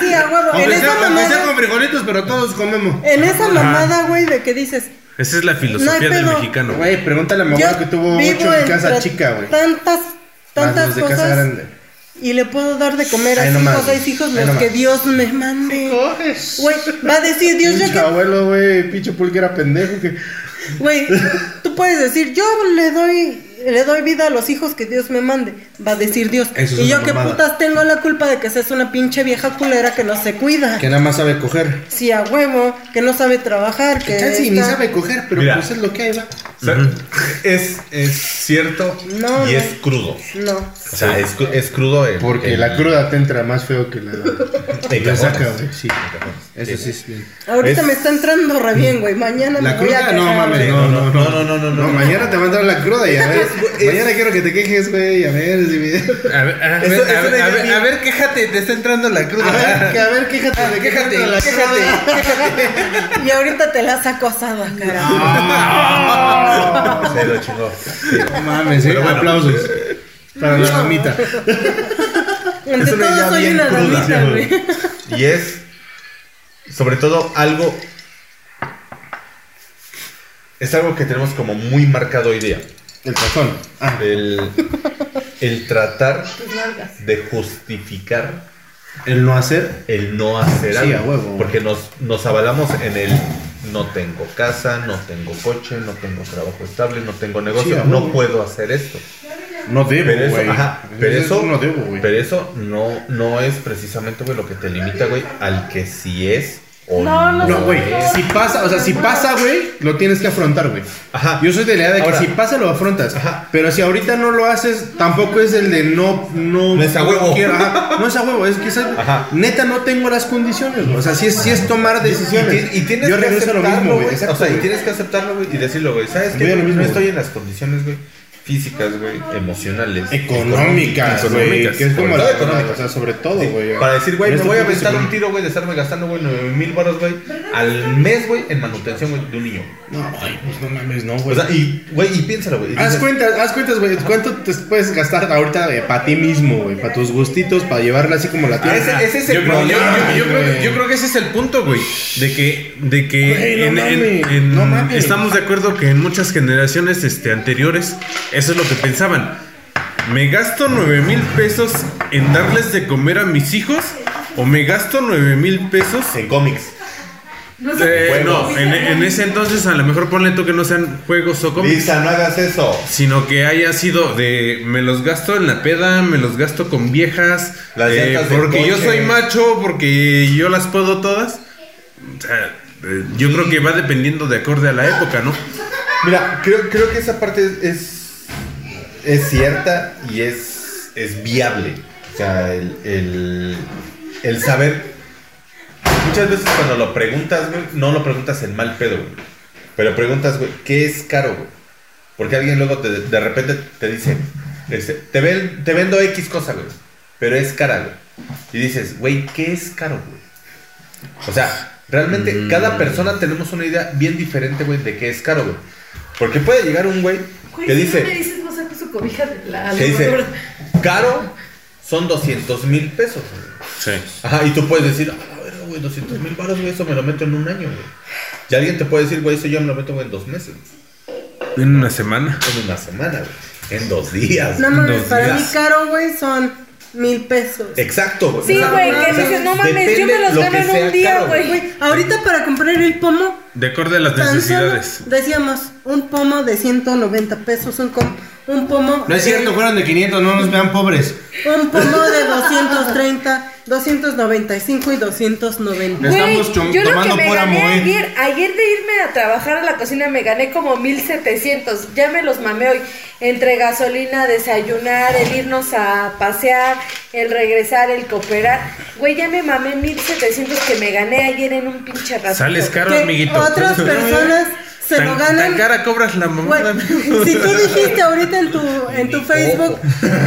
sí, a huevo. En esa mamada. con frijolitos, pero todos comemos. En esa mamada, güey, de que dices. Esa es la filosofía del mexicano. Güey, pregúntale a abuelo que tuvo ocho en casa chica, güey. Tantas, Más tantas los de cosas. casa grande. Y le puedo dar de comer a cinco nomás, o seis hijos los nomás. que Dios me mande. Güey, va a decir Dios, yo Pinche que. abuelo, güey, pinche pulque era pendejo. Que... Güey, tú puedes decir, yo le doy. Le doy vida a los hijos que Dios me mande. Va a decir Dios. Eso es y yo qué mamada. putas tengo la culpa de que seas una pinche vieja culera que no se cuida. que nada más sabe coger. Sí, a huevo, que no sabe trabajar, que. Ni sabe coger, pero Mira. pues es lo que hay, va. O sea, es, es cierto No, y no. es crudo. No. O sea, es, es crudo el, Porque el- la cruda te entra más feo que la. saca, güey. Sí, eso sí es bien. Ahorita Es- me está entrando re bien, güey. Mañana me La voy a cruda, quejar. no mames, no, no, no, no, no, no, no, no. mañana te va a entrar la cruda y a ver. Es- mañana quiero que te quejes, güey. A ver, si me- A ver, a ver, Eso- a eso ver, a ver, a ver, quéjate, te está entrando la cruda. A ver, que a ver, quéjate te Quéjate, la quéjate, cruda. Y ahorita te la saco asada, cara. Ah, Se lo chingó. Sí. No mames, eh. Aplausos. Para la damita. Idea todos soy una cruda. damita, güey. Y es, sobre todo, algo. Es algo que tenemos como muy marcado hoy día. El tazón. Ah, El, el tratar de justificar el no hacer. el no hacer Sí, algo. a huevo. Porque nos, nos avalamos en el no tengo casa, no tengo coche, no tengo trabajo estable, no tengo negocio, Sí, no puedo hacer esto. No debo, Pero eso, ajá, pero eso, no debo, güey. pero eso no, no es precisamente güey, lo que te limita, güey, al que sí es o No, no, no, No, güey, es. si pasa, o sea, si pasa, güey, lo tienes que afrontar, güey. Ajá. Yo soy de la idea de que Ahora- si pasa lo afrontas. Ajá. Pero si ahorita no lo haces, tampoco es el de no no No es a huevo. quiero, ajá, no es a huevo, es que es algo- Ajá. neta no tengo las condiciones, güey. O sea, si es, si es tomar decisiones. Y, ti- y tienes Yo que regreso a lo aceptarlo, mismo, güey. Exacto, O sea, y tienes que aceptarlo, güey, y decirlo, güey. ¿Sabes qué? Lo no estoy en las condiciones, güey, físicas, güey, emocionales. Económicas, güey. económicas. Que es como la todo económicas. O sea, sobre todo, Sí, güey. para decir, güey, me este voy a aventar un tiro, güey, de estarme gastando, güey, 9 mil baros, güey, al mes, güey, en manutención, güey, de un niño. No, güey, pues no mames, no, O güey. sea, y, güey, y piénsalo, güey. Haz cuentas, haz cuentas, güey. ¿Cuánto te puedes gastar ahorita para ti mismo, güey? Para tus gustitos, para llevarla así como la tienes. Ese, ese es el Yo problema. yo- yo creo que- güey. yo creo que ese es el punto, güey. De que, de que no en- en- mames, en- no mames. estamos de acuerdo que en muchas generaciones este, anteriores, eso es lo que pensaban. ¿Me gasto 9 mil pesos en darles de comer a mis hijos? ¿O me gasto 9 mil pesos? En cómics. No sé. Eh, no, en, en ese entonces a lo mejor ponle tú que no sean juegos o cómics. Lisa, no hagas eso. Sino que haya sido de me los gasto en la peda, me los gasto con viejas, Las eh, porque yo soy macho, porque yo las puedo todas. O sea, eh, yo creo que va dependiendo de acorde a la época, ¿no? Mira, creo, creo que esa parte es, es, cierta y es, es viable. O sea, el, el, el saber. Muchas veces cuando lo preguntas, güey, no lo preguntas en mal pedo, güey. Pero preguntas, güey, ¿qué es caro, güey? Porque alguien luego te- de repente te dice, este, te, ven- te vendo X cosa, güey. Pero es cara, güey. Y dices, güey, ¿qué es caro, güey? O sea, realmente cada persona tenemos una idea bien diferente, güey, de qué es caro, güey. Porque puede llegar un güey que dice, no me dices, no saco su cobija de la que dice, caro son 200 mil pesos. güey. Sí. Ajá, y tú puedes decir, a ver, güey, 200 mil baros, güey, eso me lo meto en un año, güey. Y alguien te puede decir, güey, eso yo me lo meto, güey, en dos meses. En una semana. En una semana, güey. En dos días. No mames, para días. mí caro, güey, son mil pesos. Exacto, güey. Sí, güey, que dices, no mames, yo me los lo gano en un día, güey. Güey, ahorita para comprar el pomo, De acorde a las necesidades. decíamos, un pomo de 190 pesos, un, com- un pomo No es de- cierto, fueron de 500, no nos vean pobres. un pomo de 230 295 y 290. Estamos chum- yo lo que tomando me pura gané Moe. ayer, ayer de irme a trabajar a la cocina me gané como 1700. Ya me los mamé hoy. Entre gasolina, desayunar, el irnos a pasear, el regresar, el cooperar. Güey, ya me mamé 1700 que me gané ayer en un pinche rato. Sales caro, Que amiguito. otras personas se Tan- lo Tan ganan. cara cobras la mamada. si tú dijiste ahorita en tu, en tu Facebook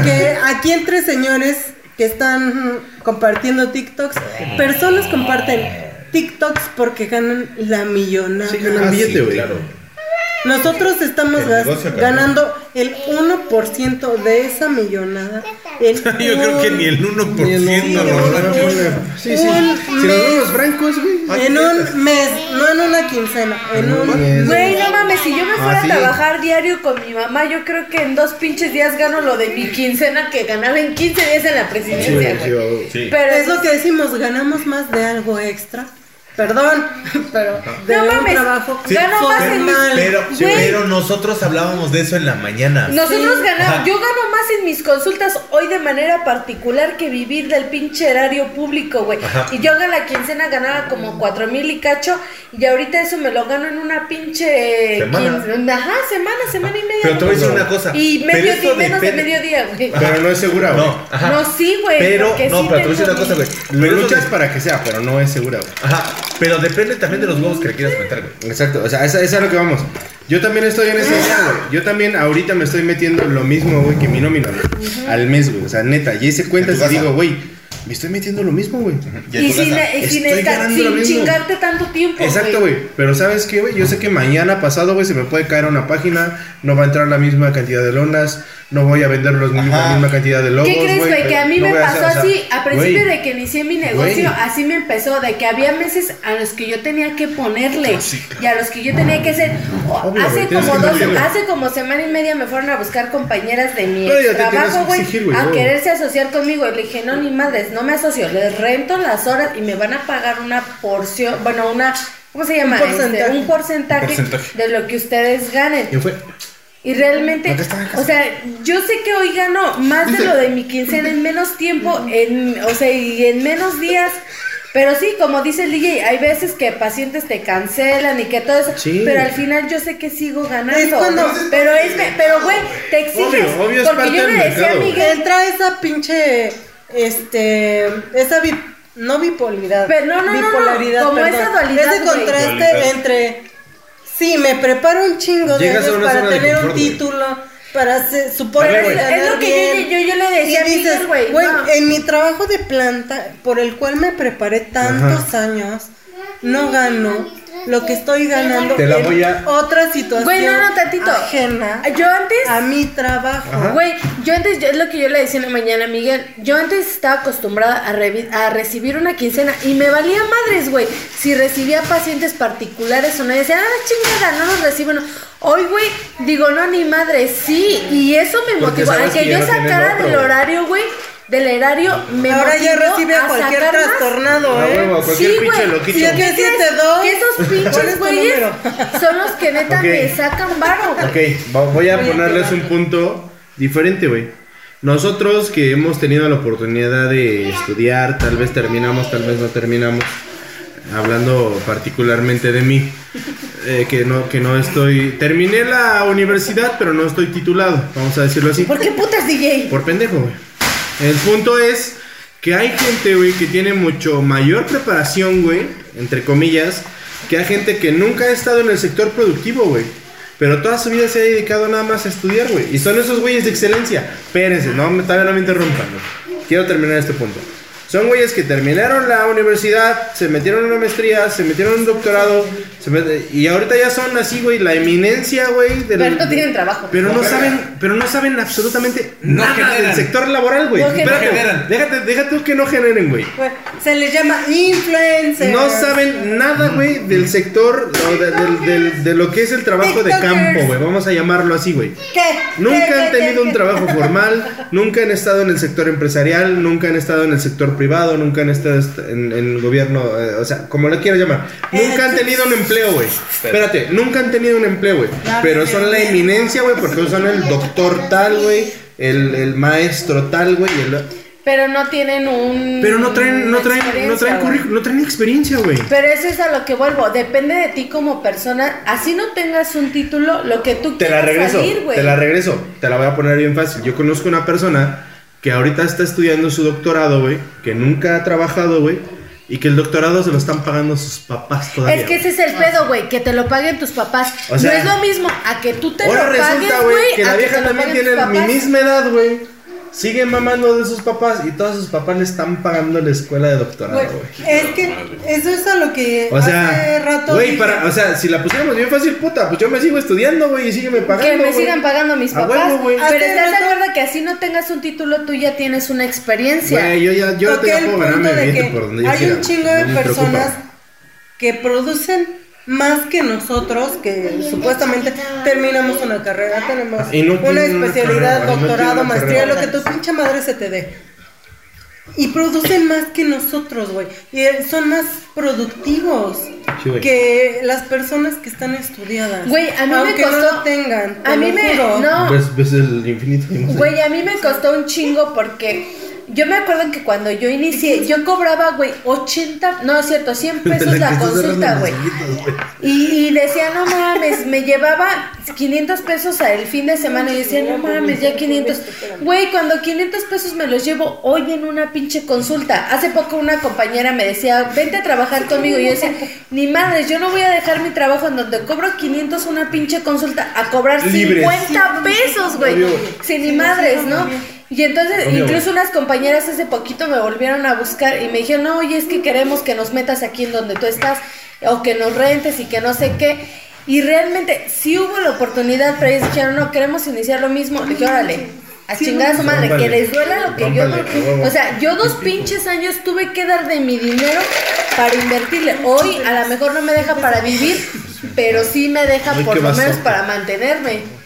que aquí entre señores que están compartiendo TikToks, personas comparten TikToks porque ganan la millonada. Sí, ganan billete, güey. Nosotros estamos El ganando el 1% de esa millonada. en Yo creo que un- ni el 1% Ni el no no. Sí, sí. Un Si nos mes. vemos francos, güey. En un mes, no en una quincena, en un mames. Güey, no mames, si yo me fuera Ah, sí. a trabajar diario con mi mamá, yo creo que en dos pinches días gano lo de mi quincena que ganaba en 15 días en la presidencia, güey. Pero Es lo que decimos, ganamos más de algo extra. Perdón, pero de No un mames, trabajo gano más en mis-. Pero, nosotros hablábamos de eso en la mañana. Nosotros Sí. ganamos, Ajá. yo gano más en mis consultas hoy de manera particular que vivir del pinche erario público, güey. Ajá. Y yo a la quincena ganaba como cuatro mil y cacho, y ahorita eso me lo gano en una pinche Semana. quince- ajá, semana, semana y media. Pero te voy a decir una cosa. Y pero medio día, menos de mediodía, güey. Pero no es segura, güey. No, ajá. No, sí, güey. Pero, no, sí pero te voy a decir una cosa, güey. Luchas de- para que sea, pero no es segura, güey. Ajá. Pero depende también de los huevos que le quieras meter, güey. Exacto, o sea, esa, esa es a lo que vamos. Yo también estoy en esa idea, güey. Yo también ahorita me estoy metiendo lo mismo, güey, que mi nómina, güey. Al mes, güey. O sea, neta, y hice cuentas y digo, güey, me estoy metiendo lo mismo, güey. Y en Y sin, y sin, estar- sin chingarte tanto tiempo. Exacto, güey. Pero ¿sabes qué, güey? Yo sé que mañana pasado, güey, se me puede caer una página, no va a entrar la misma cantidad de lonas, no voy a vender los mismos- la misma cantidad de logos, ¿Qué crees, güey? Que a mí no me pasó hacer, o sea, así. A principio de que inicié mi negocio, así me empezó. De que había meses a los que yo tenía que ponerle. Y a los que yo tenía que hacer. Obvio, hace como dos, hace como semana y media me fueron a buscar compañeras de mi trabajo, güey. A quererse asociar conmigo. Y le dije, no, ni madres, no me asocio. Les rento las horas y me van a pagar una porción. Bueno, una. ¿Cómo se llama? Un porcentaje. Este, un porcentaje, Porcentaje. de lo que ustedes ganen. Y fue, Y realmente, o sea, yo sé que hoy gano más de lo de mi quincena en menos tiempo, en, o sea, y en menos días. Pero sí, como dice el DJ, hay veces que pacientes te cancelan y que todo eso. Sí. Pero al final yo sé que sigo ganando. Es cuando- Pero es, pero güey, te exiges. Obvio, obvio es porque parte yo le decía mercado, a güey. Miguel, Entra esa pinche, este, esa bi- no bipolaridad. Pero no, no, no, no, bipolaridad, como perdón. esa dualidad, Ese contraste Dualidad. entre, sí, me preparo un chingo de Llegas una para tener un título, para se, suponer ver, es lo que yo, bien. yo, yo le decía a Y dices, Miguel, güey. no. en mi trabajo de planta, por el cual me preparé tantos años, no gano lo que estoy ganando Te la en voy a- otra situación Güey, no, no, tantito. ajena Yo antes a mi trabajo. Güey, yo antes, yo- es lo que yo le decía en la mañana a Miguel, yo antes estaba acostumbrada a, revi- a recibir una quincena y me valía madres, güey. Si recibía pacientes particulares o no, decía, ah, chingada, no los recibo. no". Hoy, güey, digo, no, ni madre, sí. Y eso me Porque motivó. Aunque que yo no sacara del güey. horario, güey, del erario, me Ahora ya recibe a cualquier trastornado, a ¿eh? huevo, cualquier Sí, pinche loquito. Sí, ¿Qué que crees? 7-2. Que esos ¿Cuál es pinches güeyes son los que neta Ok. me sacan varo. güey. Ok, voy a Voy a ponerles un punto diferente, güey. Nosotros que hemos tenido la oportunidad de estudiar, tal vez terminamos, tal vez no terminamos, hablando particularmente de mí, eh, que, no, que no estoy... Terminé la universidad, pero no estoy titulado, vamos a decirlo así. ¿Por qué putas, DJ? Por pendejo, güey. El punto es que hay gente, güey, que tiene mucho mayor preparación, güey, entre comillas, que hay gente que nunca ha estado en el sector productivo, güey. Pero toda su vida se ha dedicado nada más a estudiar, güey. Y son esos güeyes de excelencia. Espérense, no, todavía no me interrumpan, güey. Quiero terminar este punto. Son güeyes que terminaron la universidad, se metieron en una maestría, se metieron en un doctorado, se met- y ahorita ya son así, güey, la eminencia, güey. del- Pero no tienen trabajo. pero no saben, pero no saben absolutamente No nada generan. del sector laboral, güey. No generan. Espérate, generan. Déjate, déjate tú que no generen, güey. Güey, Se les llama influencer. No saben nada, güey, del sector o de, del- del- de lo que es el trabajo de campo, güey. Vamos a llamarlo así, güey. ¿Qué? Nunca ¿Qué, han qué, tenido qué, un qué? trabajo formal, nunca han estado en el sector empresarial, nunca han estado en el sector privado, nunca han estado en, en el gobierno, eh, o sea, como lo quieras llamar. Nunca han tenido un empleo, güey. Espérate, nunca han tenido un empleo, güey. Pero son la eminencia, güey, porque son el doctor tal, güey, el, el maestro tal, güey. y el- Pero no tienen un. Pero no traen, no traen, no experiencia, traen güey. currículum, no traen experiencia, güey. Pero eso es a lo que vuelvo. Depende de ti como persona. Así no tengas un título, lo que tú Te la quieras regreso, salir, güey. te la regreso. Te la voy a poner bien fácil. Yo conozco una persona que ahorita está estudiando su doctorado, güey, que nunca ha trabajado, güey, y que el doctorado se lo están pagando sus papás todavía. Es que ese es el pedo, güey, que te lo paguen tus papás. O sea, no es lo mismo a que tú te Ahora lo resulta, pagues, güey, güey, que a la vieja también tiene mi misma edad, güey. Sigue mamando de sus papás y todos sus papás le están pagando la escuela de doctorado, Güey, es que eso es a lo que O hace rato güey, para, o sea, si la pusiéramos bien fácil, puta, pues yo me sigo estudiando, güey, y sígueme pagando. Que me sigan pagando mis papás. pero estás de acuerdo que así no tengas un título, tú ya tienes una experiencia. Güey, yo ya, yo ahorita ya el puedo bien que por donde yo hay quiera. un chingo de no me preocupa. personas que producen más que nosotros, que supuestamente terminamos una carrera, tenemos no una especialidad, carrera, doctorado, maestría, carrera. lo que tu pinche madre se te dé. Y producen más que nosotros, güey. Y eh, son más productivos Sí, que las personas que están estudiadas. Güey, a mí me Aunque costó- no lo tengan. te A lo mí me. juro. No. ¿Ves, el infinito? Güey, a mí me costó un chingo porque yo me acuerdo que cuando yo inicié, yo cobraba, güey, 80, no es cierto, 100 pesos la consulta, güey. Y, y decía, no mames, me llevaba 500 pesos al fin de semana y decía, no mames, ya 500. Güey, cuando 500 pesos me los llevo hoy en una pinche consulta. Hace poco una compañera me decía, vente a trabajar conmigo. Y yo decía, ni madres, yo no voy a dejar mi trabajo en donde cobro 500 una pinche consulta a cobrar Libres. 50 pesos, güey. Sí, ni madres, ¿no? Y entonces, incluso unas compañeras hace poquito me volvieron a buscar y me dijeron, no, oye, es que queremos que nos metas aquí en donde tú estás, o que nos rentes y que no sé qué. Y realmente sí hubo la oportunidad, pero ellos dijeron, no, queremos iniciar lo mismo. Le dije, órale, a chingar a su madre, que les duela lo que yo no. O sea, yo dos pinches años tuve que dar de mi dinero para invertirle. Hoy a lo mejor no me deja para vivir, pero sí me deja Ay, por lo menos para mantenerme.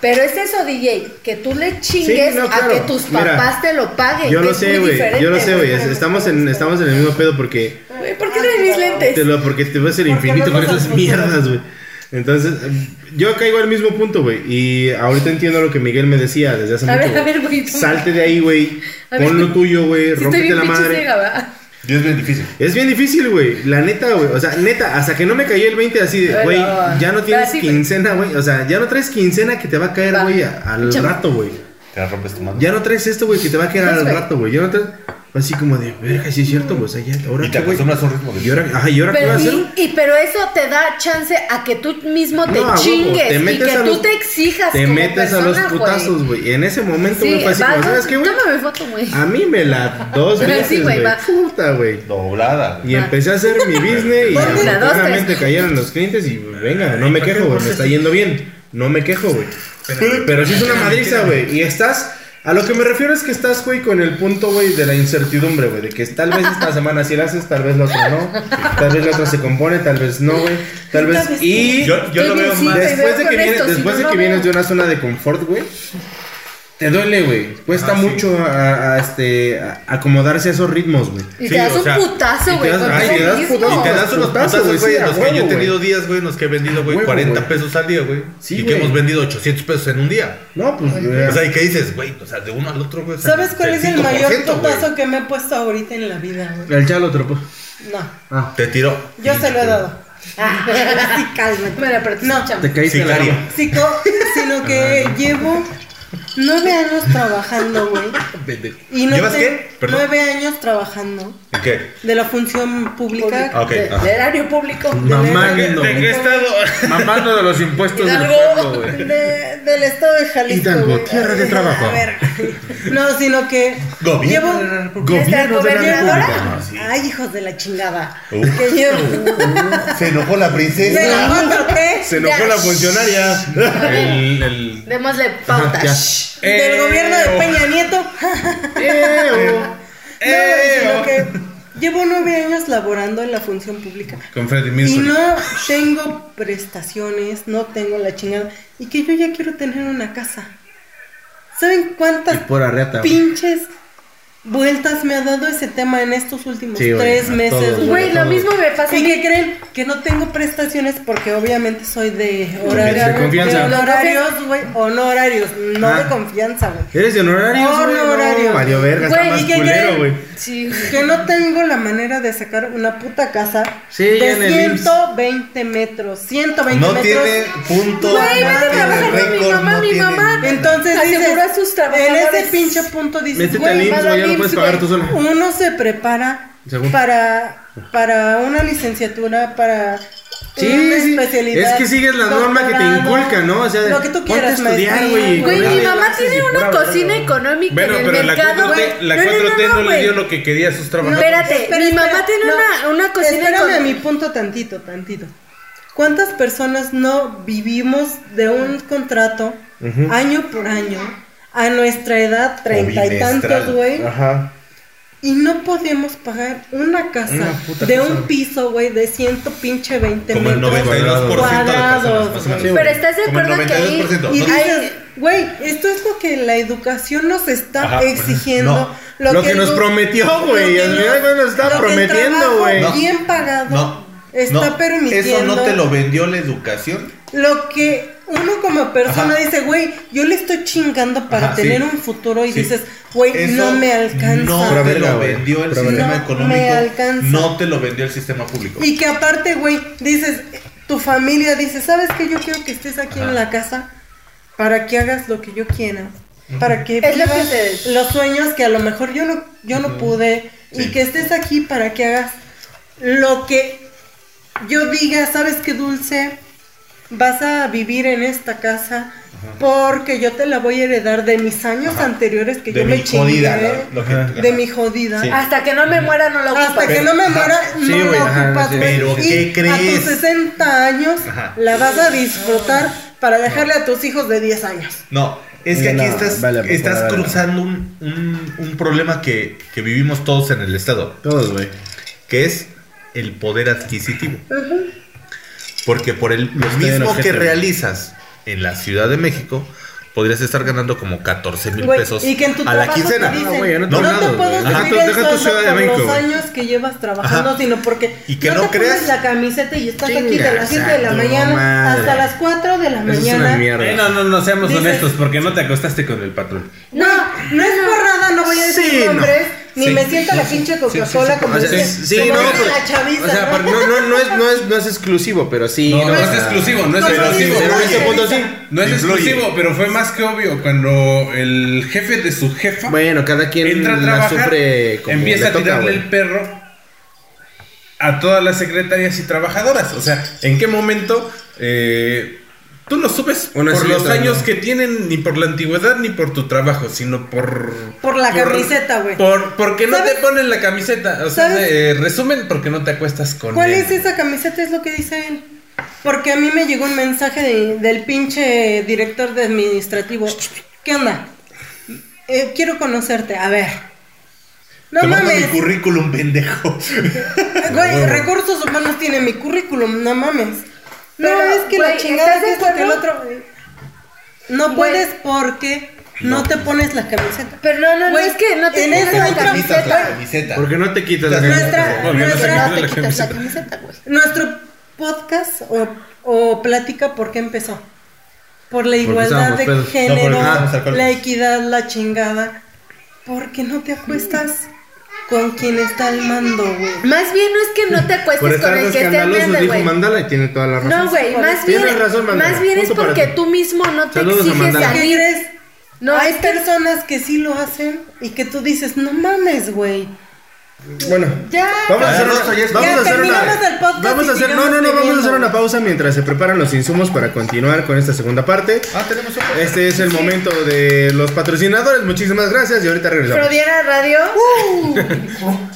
Pero es eso, DJ, que tú le chingues Sí, no, a que tus Mira, papás te lo paguen. Yo lo es sé, muy güey. diferente, Yo lo sé, güey. es- Estamos en, estamos en el mismo pedo porque Güey, ¿Por qué traes mis lentes? te lo, porque te ves el infinito con esas mierdas, güey. Entonces, eh, yo caigo al mismo punto, güey. Y ahorita entiendo lo que Miguel me decía desde hace A mucho. ver, a ver, güey. Salte de ahí, güey. Pon lo tuyo, güey. Bien la madre. ciega. Y es bien difícil. Es bien difícil, güey. La neta, güey. O sea, neta, hasta que no me cayó el 20 así de, Bueno, güey, ya no tienes quincena, güey. O sea, ya no traes quincena que te va a caer, güey, al rato, güey. Te la rompes tu mano. Ya no traes esto, güey, que te va a caer al rato, güey. Ya no traes. Así como de, verga, sí es cierto, sea, ya, ahora Y te acostumbras a un ritmo de ¿Y ahora, ajá, ¿y ahora qué a hacer? y, y- pero eso te da chance a que tú mismo te No, chingues te y metes que a tú los- te exijas Te como metes a los persona, güey. putazos, güey. Y en ese momento, Sí, güey, fue así va, como, ¿sabes qué, güey? Tómame foto, güey. A mí me la dos Sí, veces, güey, güey. va. Puta, güey. doblada. Y empecé a hacer mi business y afortunadamente cayeron los clientes y venga, no me quejo, güey, me está yendo bien. No me quejo, güey. Pero sí es una madriza, güey. Y estás, a lo que me refiero es que estás, güey, con el punto, güey, de la incertidumbre, güey. De que tal vez esta semana sí la haces, tal vez la otra no. Tal vez la otra se compone, tal vez no, güey. Tal vez... Y Yo, yo lo veo más. después de que vienes, después no, de no que veo. vienes de una zona de confort, güey. Te duele, güey. Cuesta Ah, sí. mucho a, a, este, a acomodarse a esos ritmos, güey. Y Sí, te das o un sea, putazo, y te güey. das- contigo ay, te das mismo. putazo. Y te das unos Putazo, putazos, güey, güey, sí, los que yo he tenido güey. días, güey, en los que he vendido, güey, Huevo, 40 güey. pesos al día, güey. Sí, y que güey. hemos vendido 800 pesos en un día. No, pues. eh, O sea, ¿y qué dices, güey? O sea, de uno al otro, güey. o sea, ¿Sabes cuál es el 5%, mayor güey. putazo que me he puesto ahorita en la vida, güey? el chalo tropo. No, Ah, Te tiró. yo se lo he dado. Ah, sí, cálmate. Bueno, pero te No. te caíste co- sino que llevo nueve años trabajando, güey. Y no ¿Llevas te- qué? Perdón. Nueve años trabajando ¿En qué? de la función pública. Ah, ok, De- ajá. de erario público. Mamando. ¿De qué estado? Mamando de los impuestos del Hidalgo. pueblo, güey. De- del estado de Jalisco. Hidalgo, güey. tierra de trabajo. A ver. No, sino que Gobierno llevo de la ¿Nuestra Gobierno de la gobernadora? República. Ay, hijos de la chingada. Uh. Que llevo. Se enojó la De princesa. la 4T. Se enojó Ya. la funcionaria. El, el... Démosle pauta. ya. Shh. Del gobierno de Peña Nieto. No, sino que llevo nueve años laborando en la función pública. Con Freddy Y no tengo prestaciones, no tengo la chingada. Y que yo ya quiero tener una casa. ¿Saben cuántas Por arreata. güey. pinches vueltas me ha dado ese tema en estos últimos Sí, tres a meses. todos, Güey, lo mismo me pasa ¿Y qué creen? Que no tengo prestaciones porque obviamente soy de De horarios. confianza. honorarios, güey. Honorarios, no Ah. de confianza, güey. ¿Eres de honorarios? Honorarios. No, Mario Verga, está Güey, ¿y qué culero, creen? güey. Sí. Que no tengo la manera de sacar una puta casa Sí, en de el IMSS. 120 metros. 120 No metros. tiene punto. Güey, no tiene trabajar con mi mamá, no mi mamá. Entonces dices, a sus en trabajadores. ese pinche punto dices, Métete güey, al IMSS, güey, ya lo puedes pagar güey. tú solo. uno se prepara Según. para, para una licenciatura, para Sí, una sí. especialidad. Es que sigues la norma que te doctorado, inculca, ¿no? O sea, lo que tú ponte quieras, a estudiar, güey. Güey, mi mamá tiene una cocina económica Bueno, en el pero la mercado, 4T, güey. la No, no, 4T no, le dio lo que quería a sus trabajadores. Espérate, mi mamá tiene una, una cocina Espérame a económica. mi punto tantito, tantito. ¿Cuántas personas no vivimos de un contrato año por año a nuestra edad, treinta y tantos, güey? Ajá. Y no podemos pagar una casa Una de casa. un piso, güey, de ciento pinche 20 Como el metros 92% de personas, cuadrados. Pero estás de acuerdo que ahí 92%, Y dices, güey, esto es lo que la educación nos está Ajá. exigiendo. No. Lo que nos el- prometió, lo güey, que al nos- final, güey, nos está lo que el prometiendo, trabajo güey. No. Bien pagado No. está no, permitiendo. Eso no te lo vendió la educación. Lo que uno como persona Ajá. dice, güey, yo le estoy chingando para Ajá, tener sí. un futuro y Sí. dices, güey, no me alcanza. No te verga, lo vendió el Pura sistema. No económico. me alcanza. No te lo vendió el sistema público. Y que aparte, güey, dices, tu familia dice, ¿sabes qué? Yo quiero que estés aquí Ajá. en la casa para que hagas lo que yo quiera. Para que Es lo que los sueños que a lo mejor yo no, yo no pude. Y que estés aquí para que hagas lo que yo diga, ¿sabes qué, Dulce? Vas a vivir en esta casa porque yo te la voy a heredar de mis años anteriores que de yo mi me chingué. jodida. lo- lo que- de ajá. mi jodida. Sí. Hasta que no me muera no la ocupas. Hasta que no me muera, no la ajá, ocupas, sí. Pero, Y ¿qué A crees? tus 60 años Ajá. la vas a disfrutar para dejarle a tus hijos de 10 años. No, es que No, aquí estás, vale, por estás cruzando un, un- un problema que, que vivimos todos en el Estado, Todos, güey. que es el poder adquisitivo. Porque por el, lo mismo que güey. realizas en la Ciudad de México, podrías estar ganando como 14 mil pesos y que en tu a la quincena. te dicen, No, no, otros te puedo subir Deja tu- el deja tu Ciudad de por México, los años que llevas trabajando, Ajá. sino porque Y que no, no te creas- pones la camiseta y estás aquí de las 7 de la mañana madre. hasta las 4 de la Eso es mañana. una mierda. Eh, no, no, no, seamos Dices- honestos, porque no te acostaste con el patrón. No, no es por nada, no voy a decir Sí, no. nombres, ni Sí. me sienta la pinche Coca-Cola como sí, como no, la chaviza. o sea, ¿no? pero no, no, no, es, no, es, no es exclusivo, pero sí. No, no es sea, exclusivo, no es exclusivo. no, Pero en este punto sí. No es Influye. exclusivo, pero fue más que obvio cuando el jefe de su jefa Bueno, cada quien entra a la trabajar, sufre como empieza le a tirarle el perro a todas las secretarias y trabajadoras. O sea, ¿en qué momento eh, tú no subes Una por los años que tienen, ni por la antigüedad, ni por tu trabajo, sino por... Por la camiseta, güey. Por, porque no te ponen la camiseta. O sea, eh, resumen, porque no te acuestas con ¿Cuál él. es esa camiseta? Es lo que dice él. Porque a mí me llegó un mensaje de- del pinche director de administrativo. ¿Qué onda? Eh, quiero conocerte. A ver. No Te mando mi mames. currículum, pendejo. Güey, recursos humanos tiene mi currículum, no mames. No, Pero, es que la chingada ¿estás de es esto que el otro. No puedes porque no te pones la camiseta. Pero no, no, no, Güey, es que no te en pones eso la No camiseta. camiseta. Porque no te quitas la Nuestra- camiseta. Porque no se nuestra- quita No te la quitas la camiseta. camiseta, güey. Nuestro podcast o, o plática, ¿por qué empezó? Por la igualdad de. No, género, la equidad, la chingada. Porque no te acuestas con quien está al mando, güey. Más bien no es que no te acuestes con el que esté viendo, dijo güey. Mandala y tiene toda la razón. No, güey, más bien, Tienes razón, Mandala. más bien es porque tú mismo no te Saludos exiges Mandala. ¿Qué salir. No, Hay es que personas que sí lo hacen y que tú dices, no mames, güey. Bueno, Ya. vamos a hacer, una, ya vamos a hacer una, terminamos el podcast vamos y a hacer, no, no, no, vamos a hacer una pausa mientras se preparan los insumos para continuar con esta segunda parte. Ah, tenemos otro. Este es el momento de los patrocinadores. Muchísimas gracias y ahorita regresamos. Freudiana Radio.